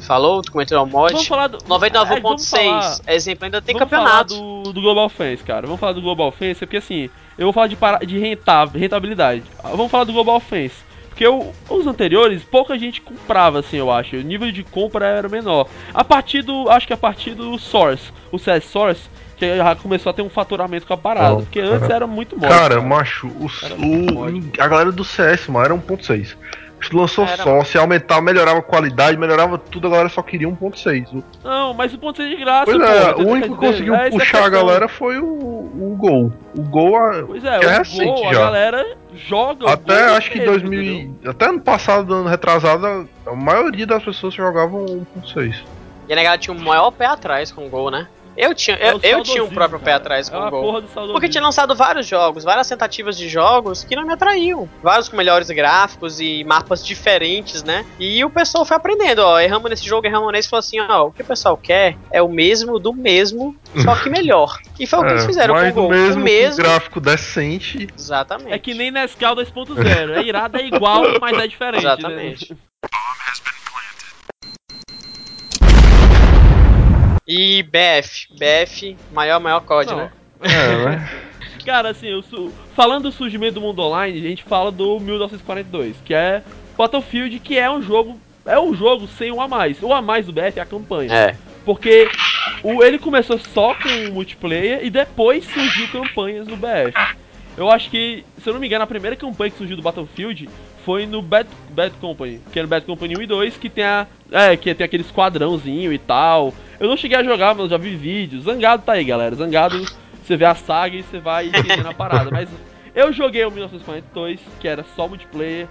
Falou, tu comentou o mod. Vamos falar do 99.6. É, exemplo, ainda tem vamos campeonato. Falar do, do Global Fence, cara. Vamos falar do Global Fence, porque assim, eu vou falar de, para, de rentabilidade. Vamos falar do Global Fence. Porque eu, os anteriores, pouca gente comprava, assim, eu acho. O nível de compra era menor. A partir do. Acho que a partir do Source, o CS Source, que já começou a ter um faturamento com a parada. Porque antes era muito morto. Cara, cara, macho, o, o a galera do CS, mano, era 1.6. Lançou era... só, se aumentar, melhorava a qualidade, melhorava tudo, a galera só queria 1.6. Não, mas o 1.6 de graça, pois é, o único que conseguiu é, puxar a galera foi o, o Gol. O Gol a, pois é, que é recente Gol, já. a galera joga Até acho que 2000, entendeu? até ano passado, ano retrasado, a maioria das pessoas jogavam 1.6. E a negada tinha o maior pé atrás com o Gol, né? Eu tinha, eu, é eu tinha um próprio cara. pé atrás com é o gol. Porque tinha lançado vários jogos, várias tentativas de jogos que não me atraíam. Vários com melhores gráficos e mapas diferentes, né? E o pessoal foi aprendendo, ó. Erramos nesse jogo, erramos nesse, falou assim, ó, o que o pessoal quer é o mesmo do mesmo, só que melhor. E foi o que eles é, fizeram com o gol. Mesmo, o mesmo gráfico decente. Exatamente. É que nem Nescau 2.0. É irado, é igual, mas é diferente. Né? Exatamente. Né? E BF. BF, maior, maior COD, Não. né? É, né? Cara, assim, eu su... falando do surgimento do mundo online, a gente fala do 1942, que é Battlefield, que é um jogo. É um jogo sem um a mais. O a mais do BF é a campanha. É. Porque o, ele começou só com o multiplayer e depois surgiu campanhas no BF. Eu acho que, se eu não me engano, a primeira campanha que surgiu do Battlefield foi no Bad, Bad Company, que era o Bad Company 1 e 2, que tem a. É, que tem aquele esquadrãozinho e tal. Eu não cheguei a jogar, mas já vi vídeos. Zangado tá aí, galera. Zangado, você vê a saga e você vai entendendo a parada. Mas eu joguei o 1942, que era só multiplayer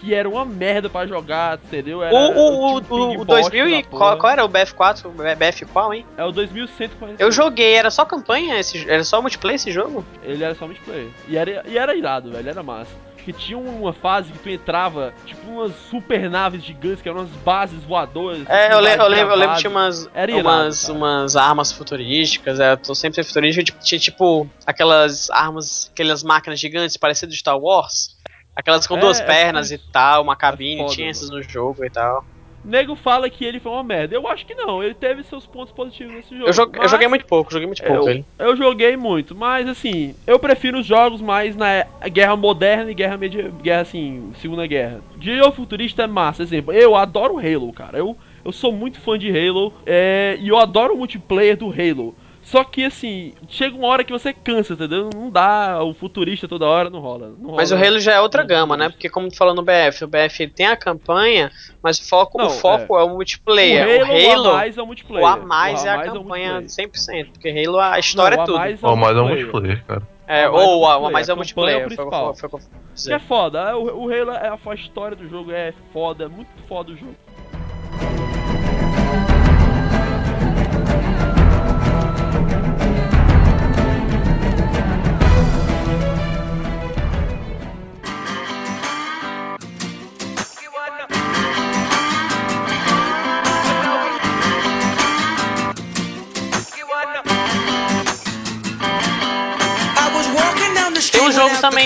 que era uma merda pra jogar, entendeu? Era, o o, o, o 2000 e qual, qual, era o BF4? O BF qual, hein? É o 2140. Eu joguei, era só campanha? Esse, era só multiplayer esse jogo? Ele era só multiplayer. E era, e era irado, velho, era massa que tinha uma fase que tu entrava, tipo, umas super naves gigantes, que eram umas bases voadoras. É, eu, le eu lembro, eu lembro que tinha umas, Era umas, umas armas futurísticas, é, tô sempre futurístico, tipo, tinha tipo aquelas armas, aquelas máquinas gigantes parecidas de Star Wars. Aquelas com é, duas é pernas e tal, uma cabine, é foda, tinha essas no jogo e tal. Nego fala que ele foi uma merda. Eu acho que não, ele teve seus pontos positivos nesse jogo. Eu, joguei, eu joguei muito pouco, joguei muito pouco eu, ele. Eu joguei muito, mas assim, eu prefiro os jogos mais na guerra moderna e guerra media, guerra assim, Segunda Guerra. De jogo futurista é massa, exemplo. Eu adoro Halo, cara. Eu, eu sou muito fã de Halo é, e eu adoro o multiplayer do Halo. Só que assim, chega uma hora que você cansa, entendeu? Não dá, o futurista toda hora não rola. Não rola mas o Halo já é outra gama, né? Porque como tu falou no BF, o BF tem a campanha, mas o foco, não, o foco é. é. o multiplayer. O Halo, o Halo o a mais é o multiplayer. O a mais, o a mais é a campanha é 100%, porque Halo a história não, é tudo. Mais é o mais é o multiplayer, cara. É, ou a, a mais é o multiplayer. É o foi, foi, foi, é foda, o, o Halo, é a, a história do jogo é foda, é muito foda o jogo.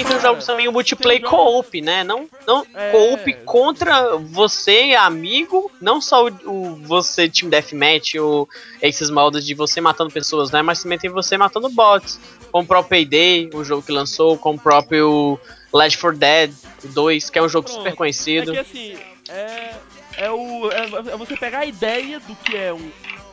Também, tem também, o multiplayer co-op, né? Não, não É. co-op contra você, amigo, não só o, o você, Team Deathmatch, ou esses modos de você matando pessoas, né? Mas também tem você matando bots. Como o próprio Payday, o jogo que lançou, como o próprio Left 4 Dead 2, que é um jogo Pronto. super conhecido. É que assim, é, é, o, é, é você pegar a ideia do que é um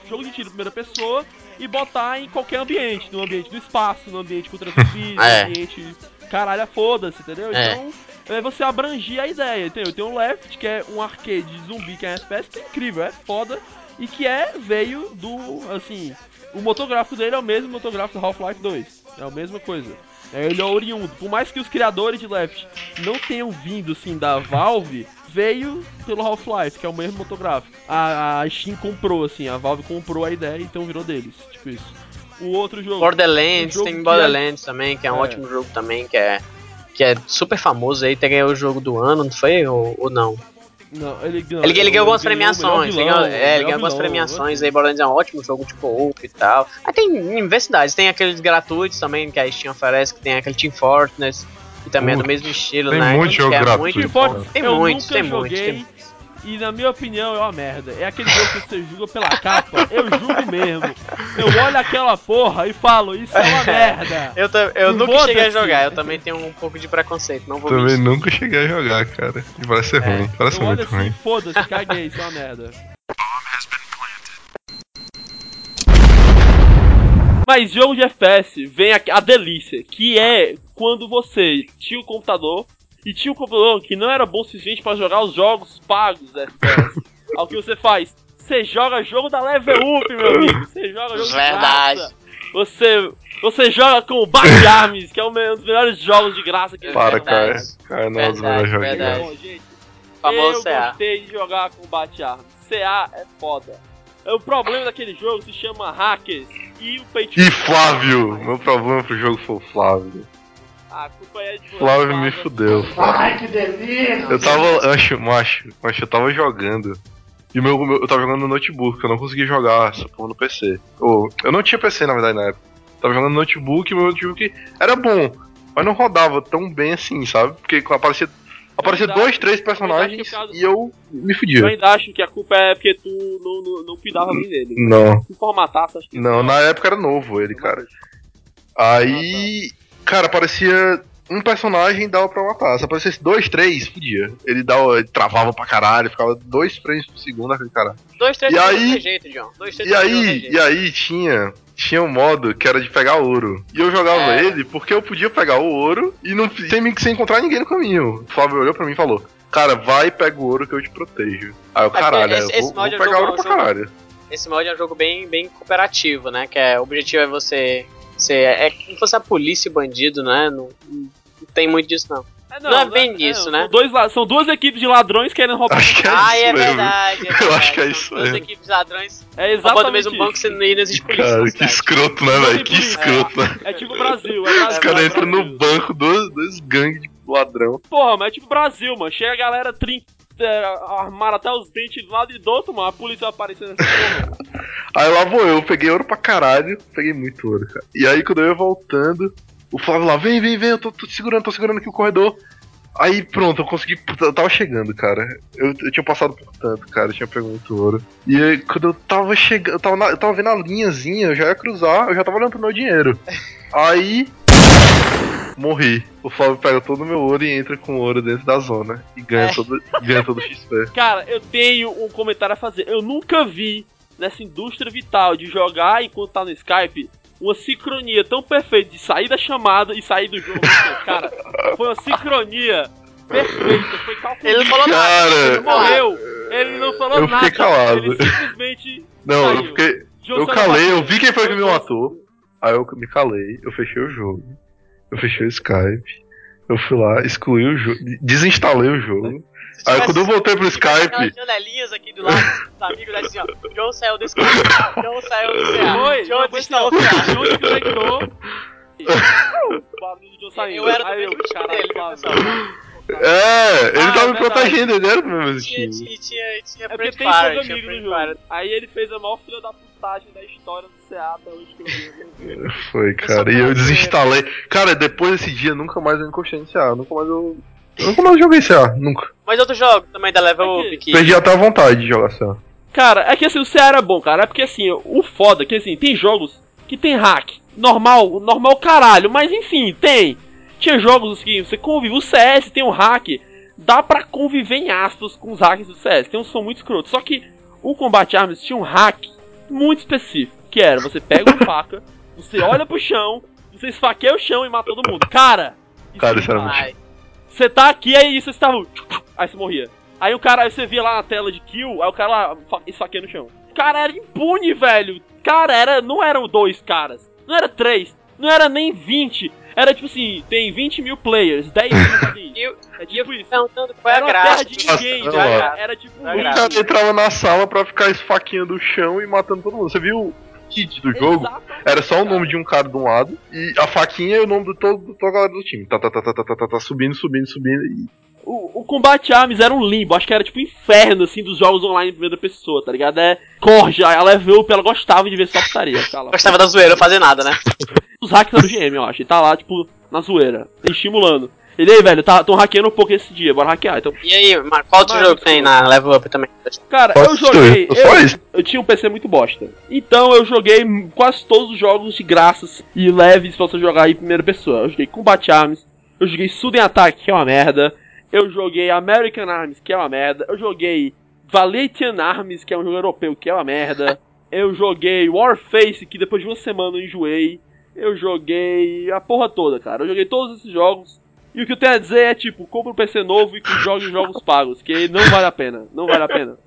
jogo de tiro em primeira pessoa e botar em qualquer ambiente, no ambiente do espaço, no ambiente contra zumbis, É. no ambiente caralho, foda-se, entendeu? É. Então, é você abrangir a ideia, entendeu? Tem o Left, que é um arcade de zumbi que é FPS, que é incrível, é foda, e que é, veio do, assim, o motográfico dele é o mesmo motográfico do Half-Life 2, é a mesma coisa. É, ele é oriundo. Por mais que os criadores de Left não tenham vindo, assim, da Valve, veio pelo Half-Life, que é o mesmo motográfico. A, a Steam comprou, assim, a Valve comprou a ideia, então virou deles, tipo isso. O outro jogo... Borderlands, um jogo tem Borderlands também, que é um É. ótimo jogo também, que é, que é super famoso aí, até ganhou o jogo do ano, não foi? Ou, ou não? Não, ele, não, Ele, ele ganhou algumas premiações, ele melhor ganhou, vilão, é, ele ganhou algumas vilão, premiações assim. aí, Borderlands é um ótimo jogo de co-op e tal. Aí tem universidades, tem aqueles gratuitos também que a Steam oferece, que tem aquele Team Fortress, que também é do mesmo estilo, tem né? muito que jogo é gratuito, muito- Fortress, Tem eu muitos, tem muitos, tem E na minha opinião é uma merda. É aquele jogo que você julga pela capa. Eu julgo mesmo. Eu olho aquela porra e falo, isso é uma merda. Eu, eu nunca cheguei a jogar, eu também tenho um pouco de preconceito, não vou Também mentir. nunca cheguei a jogar, cara. E parece ser ruim. Parece Eu olho muito assim, ruim. foda-se, caguei, isso é uma merda. Mas jogo de FPS vem a, a delícia, que é quando você tinha o computador e tinha um computador que não era bom o suficiente pra jogar os jogos pagos da FPS. Ao que você faz? Você joga jogo da Level Up, meu amigo. Você joga jogo de Verdade. graça. Você, você joga com o Bat Arms, que é um dos melhores jogos de graça que Para, tem. cara. Cara, não é um dos Verdade, melhores jogos. verdade. Bom, gente, Famoso eu CA. gostei de jogar com Bat Arms. CA é foda. O problema daquele jogo se chama hackers e o to E Flávio! Meu problema pro jogo foi o Flávio. A culpa é de você, Flávio me fudeu. Ai, que delícia! Eu tava, acho, macho, macho, eu tava jogando. E o meu, meu- eu tava jogando no notebook, eu não conseguia jogar essa porra no PC. Ou, eu não tinha PC na verdade na época. Tava jogando no notebook e meu notebook era bom, mas não rodava tão bem assim, sabe? Porque aparecia, aparecia dois, três personagens por causa- e eu me Eu fudia. ainda acho que a culpa é porque tu não, não, não cuidava bem dele. Não, Se formatasse, acho que não, na época era novo ele, cara. Aí, cara, aparecia um personagem e dava pra matar. Se aparecesse dois, três, fudia. Ele dava, ele travava pra caralho, ficava dois frames por segundo aquele cara. Dois, três E não aí- jeito, John. Dois, três E tem aí, e aí tinha tinha um modo que era de pegar ouro. E eu jogava É. ele porque eu podia pegar o ouro e não sem, sem encontrar ninguém no caminho. O Flávio olhou pra mim e falou: Cara, vai e pega o ouro que eu te protejo. Aí eu, porque caralho, esse- esse vou, vou é pegar jogo- ouro pra jogo- caralho. Esse mod é um jogo bem, bem cooperativo, né? Que é, o objetivo é você. Você é como se fosse a polícia e bandido, né? Não, não tem muito disso, não. É, Não é bem isso, são né? Dois, são duas equipes de ladrões querendo roubar. Acho que é ah, isso é verdade. É Eu verdade. acho que é São isso duas mesmo. equipes de ladrões É roubando exatamente o mesmo banco sendo não existe polícia. Cara, que cidade. escroto, né, Não velho? Que escroto, né? É tipo Brasil, é Brasil. Os caras é entram no banco dos, dos gangues de ladrão. Porra, mas é tipo Brasil, mano. Chega a galera trin... é, armaram até os dentes de um lado e do outro, mano. A polícia aparecendo mano. Aí lá vou eu, peguei ouro pra caralho, peguei muito ouro, cara. E aí quando eu ia voltando, o Flávio lá, vem, vem, vem, eu tô, tô te segurando, tô segurando aqui o corredor. Aí pronto, eu consegui, eu tava chegando, cara. Eu, eu tinha passado por tanto, cara, eu tinha pego muito ouro. E aí quando eu tava chegando, eu tava, na- eu tava vendo a linhazinha, eu já ia cruzar, eu já tava olhando pro meu dinheiro. Aí. Morri. O Flávio pega todo o meu ouro e entra com o ouro dentro da zona. E ganha, É. todo, ganha todo o XP. Cara, eu tenho um comentário a fazer. Eu nunca vi nessa indústria vital de jogar enquanto tá no Skype uma sincronia tão perfeita de sair da chamada e sair do jogo. Cara, foi uma sincronia perfeita. Foi calculado. Ele não falou nada. Cara, Ele morreu. Ele não falou Eu fiquei nada. calado. Ele simplesmente. Não, eu saiu. fiquei. João Eu calei, eu vi quem foi que me matou. Aí eu me calei, eu fechei o jogo. Eu fechei o Skype. Eu fui lá, excluí o jogo, desinstalei o jogo. Aí quando eu voltei pro Skype, janelinhas aqui do lado dos amigos, assim, ó. John saiu do Skype. John saiu do CA. Foi, ó. desinstalou o CA. João desconectou. O barulho do João saindo. Eu era do mesmo time dele, pessoal? é, ele Ah, tava é me protegendo, ele era do meu Tinha, time. tinha, tinha, tinha É porque Friend tem Fire, seus tinha amigos no jogo. Aí ele fez a maior filha da puta vantagem da história do CA até hoje que eu vi. Foi, cara. E eu desinstalei. Cara, depois desse dia, nunca mais eu encostei em CA. Nunca mais eu. eu Nunca mais joguei CA, nunca. Mas outros jogos também da Level. Up que. Perdi até a vontade de jogar CA. Cara, é que assim, o CA era bom, cara. É porque assim, o foda é que assim, tem jogos que tem hack. Normal, normal caralho, mas enfim, tem. Tinha jogos que você convive. O CS tem um hack. Dá pra conviver em aspas com os hacks do CS. Tem um som muito escroto. Só que o Combat Arms tinha um hack muito específico. Que era, você pega uma faca, você olha pro chão, você esfaqueia o chão e mata todo mundo. Cara! Cara, não isso era muito- Ai, Você tá aqui, aí você estava. Aí você morria. Aí o cara, aí você via lá na tela de kill, aí o cara lá fa- esfaqueia no chão. Cara, era impune, velho. Cara, era, não eram dois caras. Não era três. Não era nem 20. Era tipo assim, tem 20 mil players, 10 mil E eu- isso. É e eu tipo isso. perguntando qual é a Era uma terra graça. de ninguém, Nossa, velho. era Era tipo um O graça. cara entrava na sala pra ficar esfaqueando o chão e matando todo mundo. Você viu o kit do jogo? Exatamente, Era só o cara. nome de um cara de um lado e a faquinha é o nome de todo, toda a galera do time. Tá, tá, tá, tá, tá, tá, tá, tá, subindo, subindo, subindo. E... O, o combate Arms era um limbo, acho que era tipo o inferno, assim, dos jogos online em primeira pessoa, tá ligado? É Corja, ela level up, ela gostava de ver só putaria, cara. Gostava da zoeira, não fazer nada, né? Os hacks eram do GM, eu acho. Ele tá lá, tipo, na zoeira, estimulando. Ele aí, velho, tá, tão hackeando um pouco esse dia, bora hackear. Então, E aí, Mar- qual outro jogo tem na Level Up também? cara, eu joguei. Eu, eu tinha um PC muito bosta. Então eu joguei quase todos os jogos de graças e leves pra você jogar em primeira pessoa. Eu joguei Combat Arms, eu joguei Sudden Attack, que é uma merda. Eu joguei American Arms, que é uma merda. Eu joguei Valetian Arms, que é um jogo europeu, que é uma merda. Eu joguei Warface, que depois de uma semana eu enjoei. Eu joguei a porra toda, cara. Eu joguei todos esses jogos. E o que eu tenho a dizer é tipo, compra um PC novo e jogue os jogos pagos, que não vale a pena. Não vale a pena.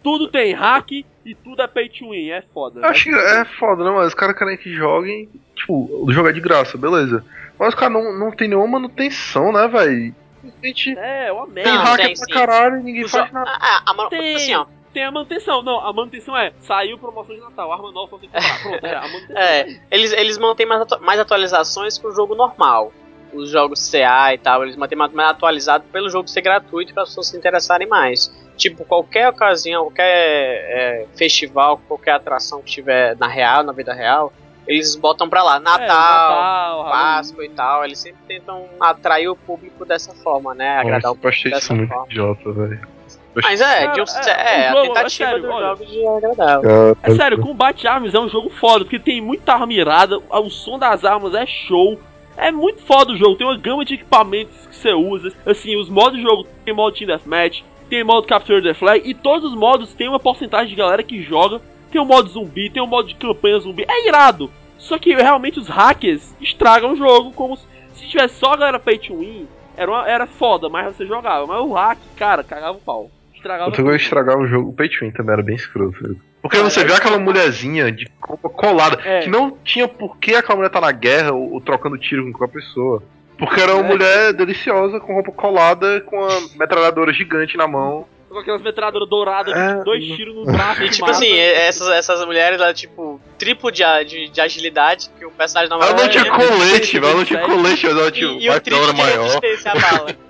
Tudo tem hack e tudo é pay to win, é foda. Eu acho que é foda, né? Mas os caras querem que joguem. Tipo, o jogo é de graça, beleza. Mas os caras não, não tem nenhuma manutenção, né, velho? Simplesmente É, uma tem merda. Não, hacker tem pra sim. caralho e ninguém Os faz nada. Ah, ah, a Tem. assim, ó. Tem a manutenção. Não, a manutenção é, saiu promoção de Natal, arma nova só tem que comprar. Pronto, é, a manutenção. É, eles, eles mantêm mais, atu- mais atualizações que o jogo normal. Os jogos CA e tal, eles mantêm mais, mais atualizado pelo jogo ser gratuito para as pessoas se interessarem mais. Tipo, qualquer ocasião, qualquer é, festival, qualquer atração que tiver na real, na vida real, eles botam pra lá. É, Natal, Natal, Páscoa e tal, eles sempre tentam atrair o público dessa forma, né? Agradar o Nossa, eu achei dessa muito forma. idiota, velho. Mas é, de um, é, é, o a jogo, tentativa é sério, do olha. jogo de agradar. É sério, Combat Arms é um jogo foda, porque tem muita arma irada, o som das armas é show. É muito foda o jogo, tem uma gama de equipamentos que você usa. Assim, os modos de jogo tem modo Team Deathmatch, tem modo Capture the Flag, e todos os modos tem uma porcentagem de galera que joga. Tem o modo zumbi, tem o modo de campanha zumbi, é irado. Só que realmente os hackers estragam o jogo como se, se tivesse só a galera pay to win, era, uma- era foda, mas você jogava. Mas o hack, cara, cagava o pau. Estragava Outra coisa estragava o jogo, o Pay to Win também era bem escroto. Porque você é vê aquela mulherzinha de roupa colada, É. que não tinha por que aquela mulher tá na guerra ou, ou trocando tiro com qualquer pessoa. Porque era uma É. mulher deliciosa, com roupa colada, com uma metralhadora gigante na mão. Com aquelas metralhadoras douradas, É, de dois não- tiros no braço. E tipo mata. assim, essas, essas mulheres, ela, tipo, triplo de, a- de, de agilidade que o personagem Ela normal não tinha é, colete, velho, ela não tinha colete, mas ela tinha e, e uma o triplo era de maior. resistência à bala.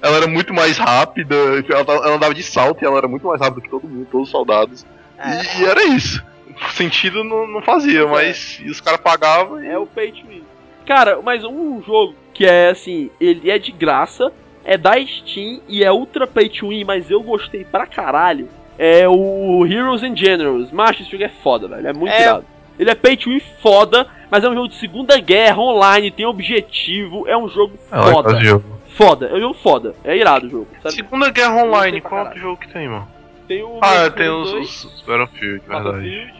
Ela era muito mais rápida, ela, tava- ela andava de salto e ela era muito mais rápida que todo mundo, todos os soldados. É. E, e era isso. Sentido não, não fazia, mas e os caras pagavam e É o pay to win. Cara, mas um jogo que é assim, ele é de graça, é da Steam e é ultra pay to win, mas eu gostei pra caralho. É o Heroes and Generals. Macho, esse jogo é foda, velho. É muito É. irado. Ele é pay to win foda, mas é um jogo de segunda guerra, online, tem objetivo, é um jogo Ela foda. jogo. Foda, é um jogo foda. É irado o jogo. Sério. Segunda Guerra Online, qual outro jogo que tem, mano? Tem o Ah, tem os, 2, os Battlefield, verdade. Battlefield,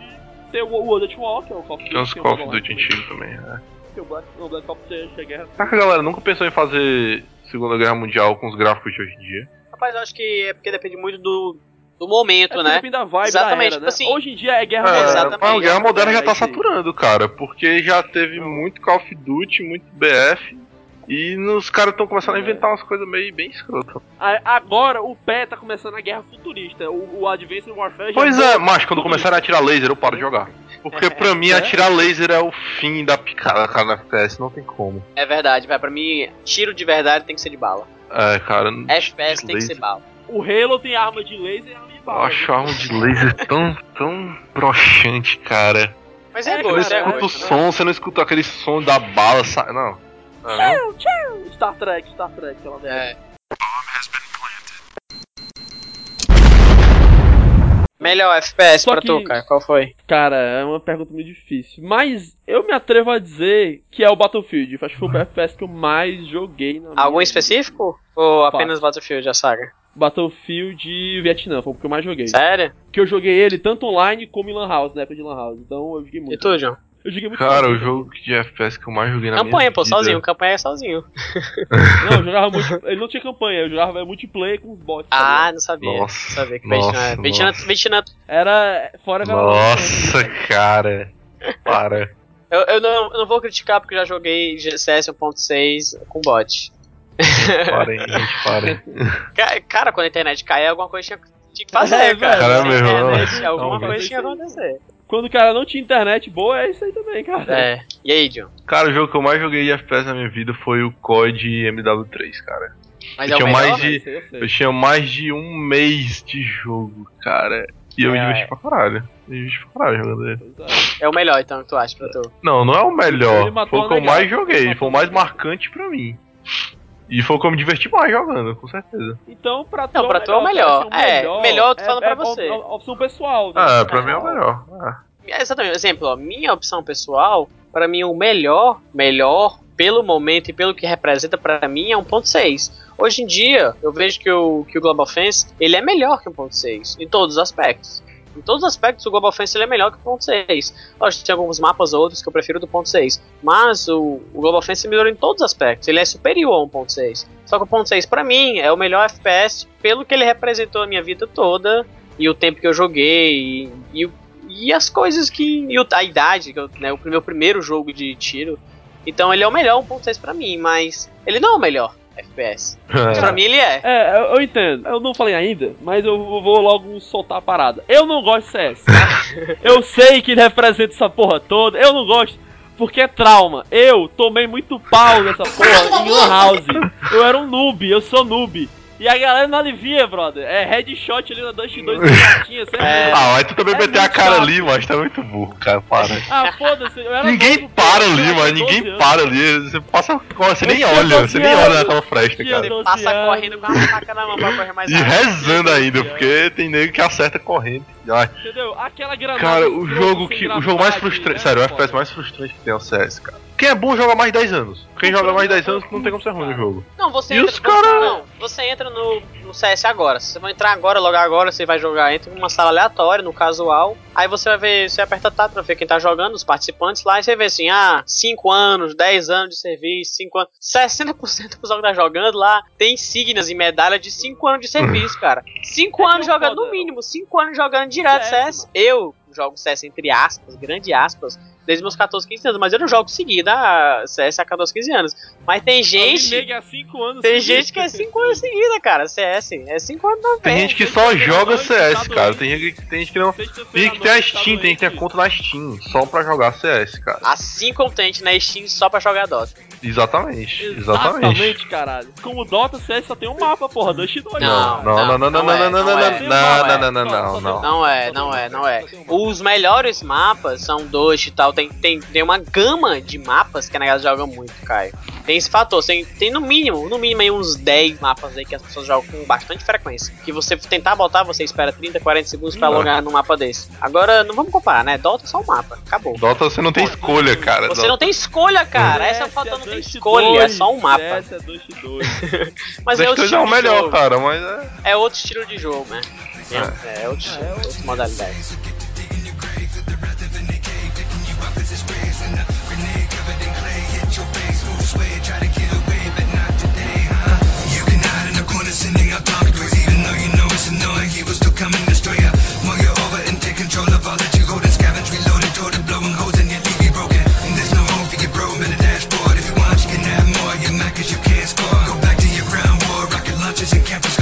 tem o World at War, que é o Call of Duty. Tem uns tem o Call of Duty antigo também, é. tem o Black, o Black Ops é guerra. Será que a galera nunca pensou em fazer Segunda Guerra Mundial com os gráficos de hoje em dia? Rapaz, eu acho que é porque depende muito do, do momento, É né? depende da vibe Exatamente, da era, tipo né? assim- Hoje em dia é guerra É, moderna. mas a Guerra Moderna já É tá saturando, cara, porque já teve muito Call of Duty, muito BF, e os caras estão começando a É. inventar umas coisas meio bem escrotas. Agora o pé tá começando a guerra futurista. O, o Advanced Warfare já Pois é, mas quando futurista. começarem a atirar laser eu paro de jogar. Porque pra mim É? atirar laser é o fim da picada, cara, no FPS, não tem como. É verdade, vai. Pra mim, tiro de verdade tem que ser de bala. É, cara, FPS tem que ser bala. o Halo tem arma de laser e arma de Eu bala. acho a arma de laser tão, tão broxante, cara. Mas é, É, gosto, Você é cara, escuta o né? som, você não escuta aquele som da bala, sa... não. Ah, não. Star Trek, Star Trek, aquela merda. É. Melhor FPS Só pra tu, que- cara, qual foi? Cara, é uma pergunta muito difícil. Mas eu me atrevo a dizer que é o Battlefield. Acho que foi o FPS que eu mais joguei na Algum vida. específico? Ou Fácil. apenas Battlefield, a saga? Battlefield Vietnã, foi o que eu mais joguei. Sério? Porque eu joguei ele tanto online como em Lan House, na época de Lan House. Então eu joguei E muito. tu, John? Eu joguei muito Cara, o sozinho. jogo de FPS que eu mais joguei na Campanha, minha pô, vida... sozinho. Campanha é sozinho. Não, eu jogava multi... Ele não tinha campanha, eu jogava multiplayer com os bots. tá Ah, ligado? não sabia. Nossa, não sabia que nossa. Vietnã, nossa. Era fora aquela- Nossa, cara. Para. Eu, eu, não, eu não vou criticar porque eu já joguei CS 1.6 com bot. Parem, gente, parem. Ca- Cara, quando a internet cai, alguma coisa tinha, tinha que fazer, É, cara. Cara, Sem meu irmão, alguma não, coisa tinha que acontecer. Quando o cara não tinha internet boa, é isso aí também, cara. É. E aí, John? Cara, o jogo que eu mais joguei de FPS na minha vida foi o COD MW3, cara. Mas Eu é o tinha melhor? mais de- aí eu. Eu tinha mais de um mês de jogo, cara. E eu me diverti é. pra caralho. Me diverti pra caralho jogando ele. É. É o melhor, então, que tu acha pra tu? Não, não é o melhor. Foi o que eu mais joguei. Foi o mais marcante pra mim. E foi o que eu me diverti mais jogando, com certeza. Então, pra tu Não, pra tu é o melhor. É, o melhor eu tô falando pra é, você. É, op- opção pessoal. né? Ah, pra mim é o melhor. Ah. É, Exatamente, exemplo, ó, minha opção pessoal, pra mim o melhor, melhor, pelo momento e pelo que representa pra mim é 1.6. Hoje em dia, eu vejo que o, que o Global Offense, ele é melhor que o 1.6, em todos os aspectos. Em todos os aspectos, o Global Offense ele é melhor que o 1.6. Lógico, tem alguns mapas ou outros que eu prefiro do 1.6. Mas o, o Global Offense melhorou em todos os aspectos. Ele é superior ao 1.6. Só que o 1.6, pra mim, é o melhor FPS pelo que ele representou a minha vida toda. E o tempo que eu joguei. E, e e as coisas que. E a idade, que né, o meu primeiro jogo de tiro. Então ele é o melhor 1.6 pra mim, mas ele não é o melhor FPS. Mas pra mim ele é. É, eu, eu entendo. Eu não falei ainda, mas eu vou logo soltar a parada. Eu não gosto de CS. eu sei que ele representa essa porra toda. Eu não gosto. Porque é trauma. Eu tomei muito pau nessa porra em Lan House. Eu era um noob, eu sou noob. E a galera não alivia, brother. É headshot ali na Dust 2 certinha, sempre. É. Ah, mas tu também É meter a cara chato. ali, mas tá muito burro, cara. Para. Ah, foda-se. eu era Ninguém novo, para ali, mano. 12 Ninguém anos. para ali. Você passa. Você Eu nem olha, 12 você nem olha naquela fresta, Tinha cara. 12 Passa correndo com a faca na mão pra correr mais E rápido. rezando ainda, porque tem nego que acerta correndo. Ai, Entendeu? Aquela granada. Cara, o jogo que. O jogo mais frustrante. né, Sério, o. FPS mais frustrante que tem é o CS, cara. Quem é bom joga mais de 10 anos. Quem O joga mais de problema 10 anos não tem como ser ruim no custo, jogo. Não, você E entra. os cara- não, você entra no, no CS agora. Se você vai entrar agora, logar agora, você vai jogar. Entra numa sala aleatória, no casual. Aí você vai ver, você aperta tab pra ver quem tá jogando, os participantes lá, e você vê assim, ah, 5 anos, 10 anos de serviço, 5 anos. 60% do pessoal que tá jogando lá tem insígnias e medalha de 5 anos de serviço, cara. 5 É anos jogando, foda- no mínimo, 5 anos jogando direto CS. Eu jogo CS entre aspas, grande aspas, desde meus 14, 15 anos, mas eu não jogo seguida a CS há 14, 15 anos. Mas tem gente. Nego há 5 anos. Tem seguidos. gente que é 5 anos seguida, cara. CS. É 5 anos não Tem gente que só que joga CS, tá cara. Tem gente, tem gente que não. Tem gente que tem a tá Steam, tem gente que tem a conta na Steam, só pra jogar CS, cara. Assim como tem gente na Steam só pra jogar Dota. Exatamente, exatamente. Exatamente, caralho. Como Dota, CS só tem um mapa, porra. Dust 2. Não, Não, não, não, não, não, é, não, não, não, não é. não, não, não, não, não, não. Não é, não é, não é. Os melhores mapas são dois e tal. Tem, tem, tem uma gama de mapas que a negada joga muito, Caio. Tem esse fator. Tem, tem no mínimo, no mínimo aí uns 10 mapas aí que as pessoas jogam com bastante frequência. Que você tentar botar, você espera 30, 40 segundos pra Não. logar num mapa desse. Agora, não vamos comparar, né? Dota é só um mapa. Acabou. Dota você não tem escolha, cara. Você Dota- não tem escolha, cara. Essa é a falta, não tem escolha. É só um mapa. CS é Dust 2. Mas é outro 2 é estilo o de melhor, jogo. cara, mas é. É outro estilo de jogo, né? É, é outro estilo, É, é outro- outra modalidade. thought even though you know it's annoying He was still coming to destroy ya Mull you over and take control of all that you hold And scavenge, reloading, totem, blowing holes And you leave me broken. And There's no home for your bro in the dashboard. If you want, you can have more. You're mad you can't score. Go back to your ground war Rocket launches and campus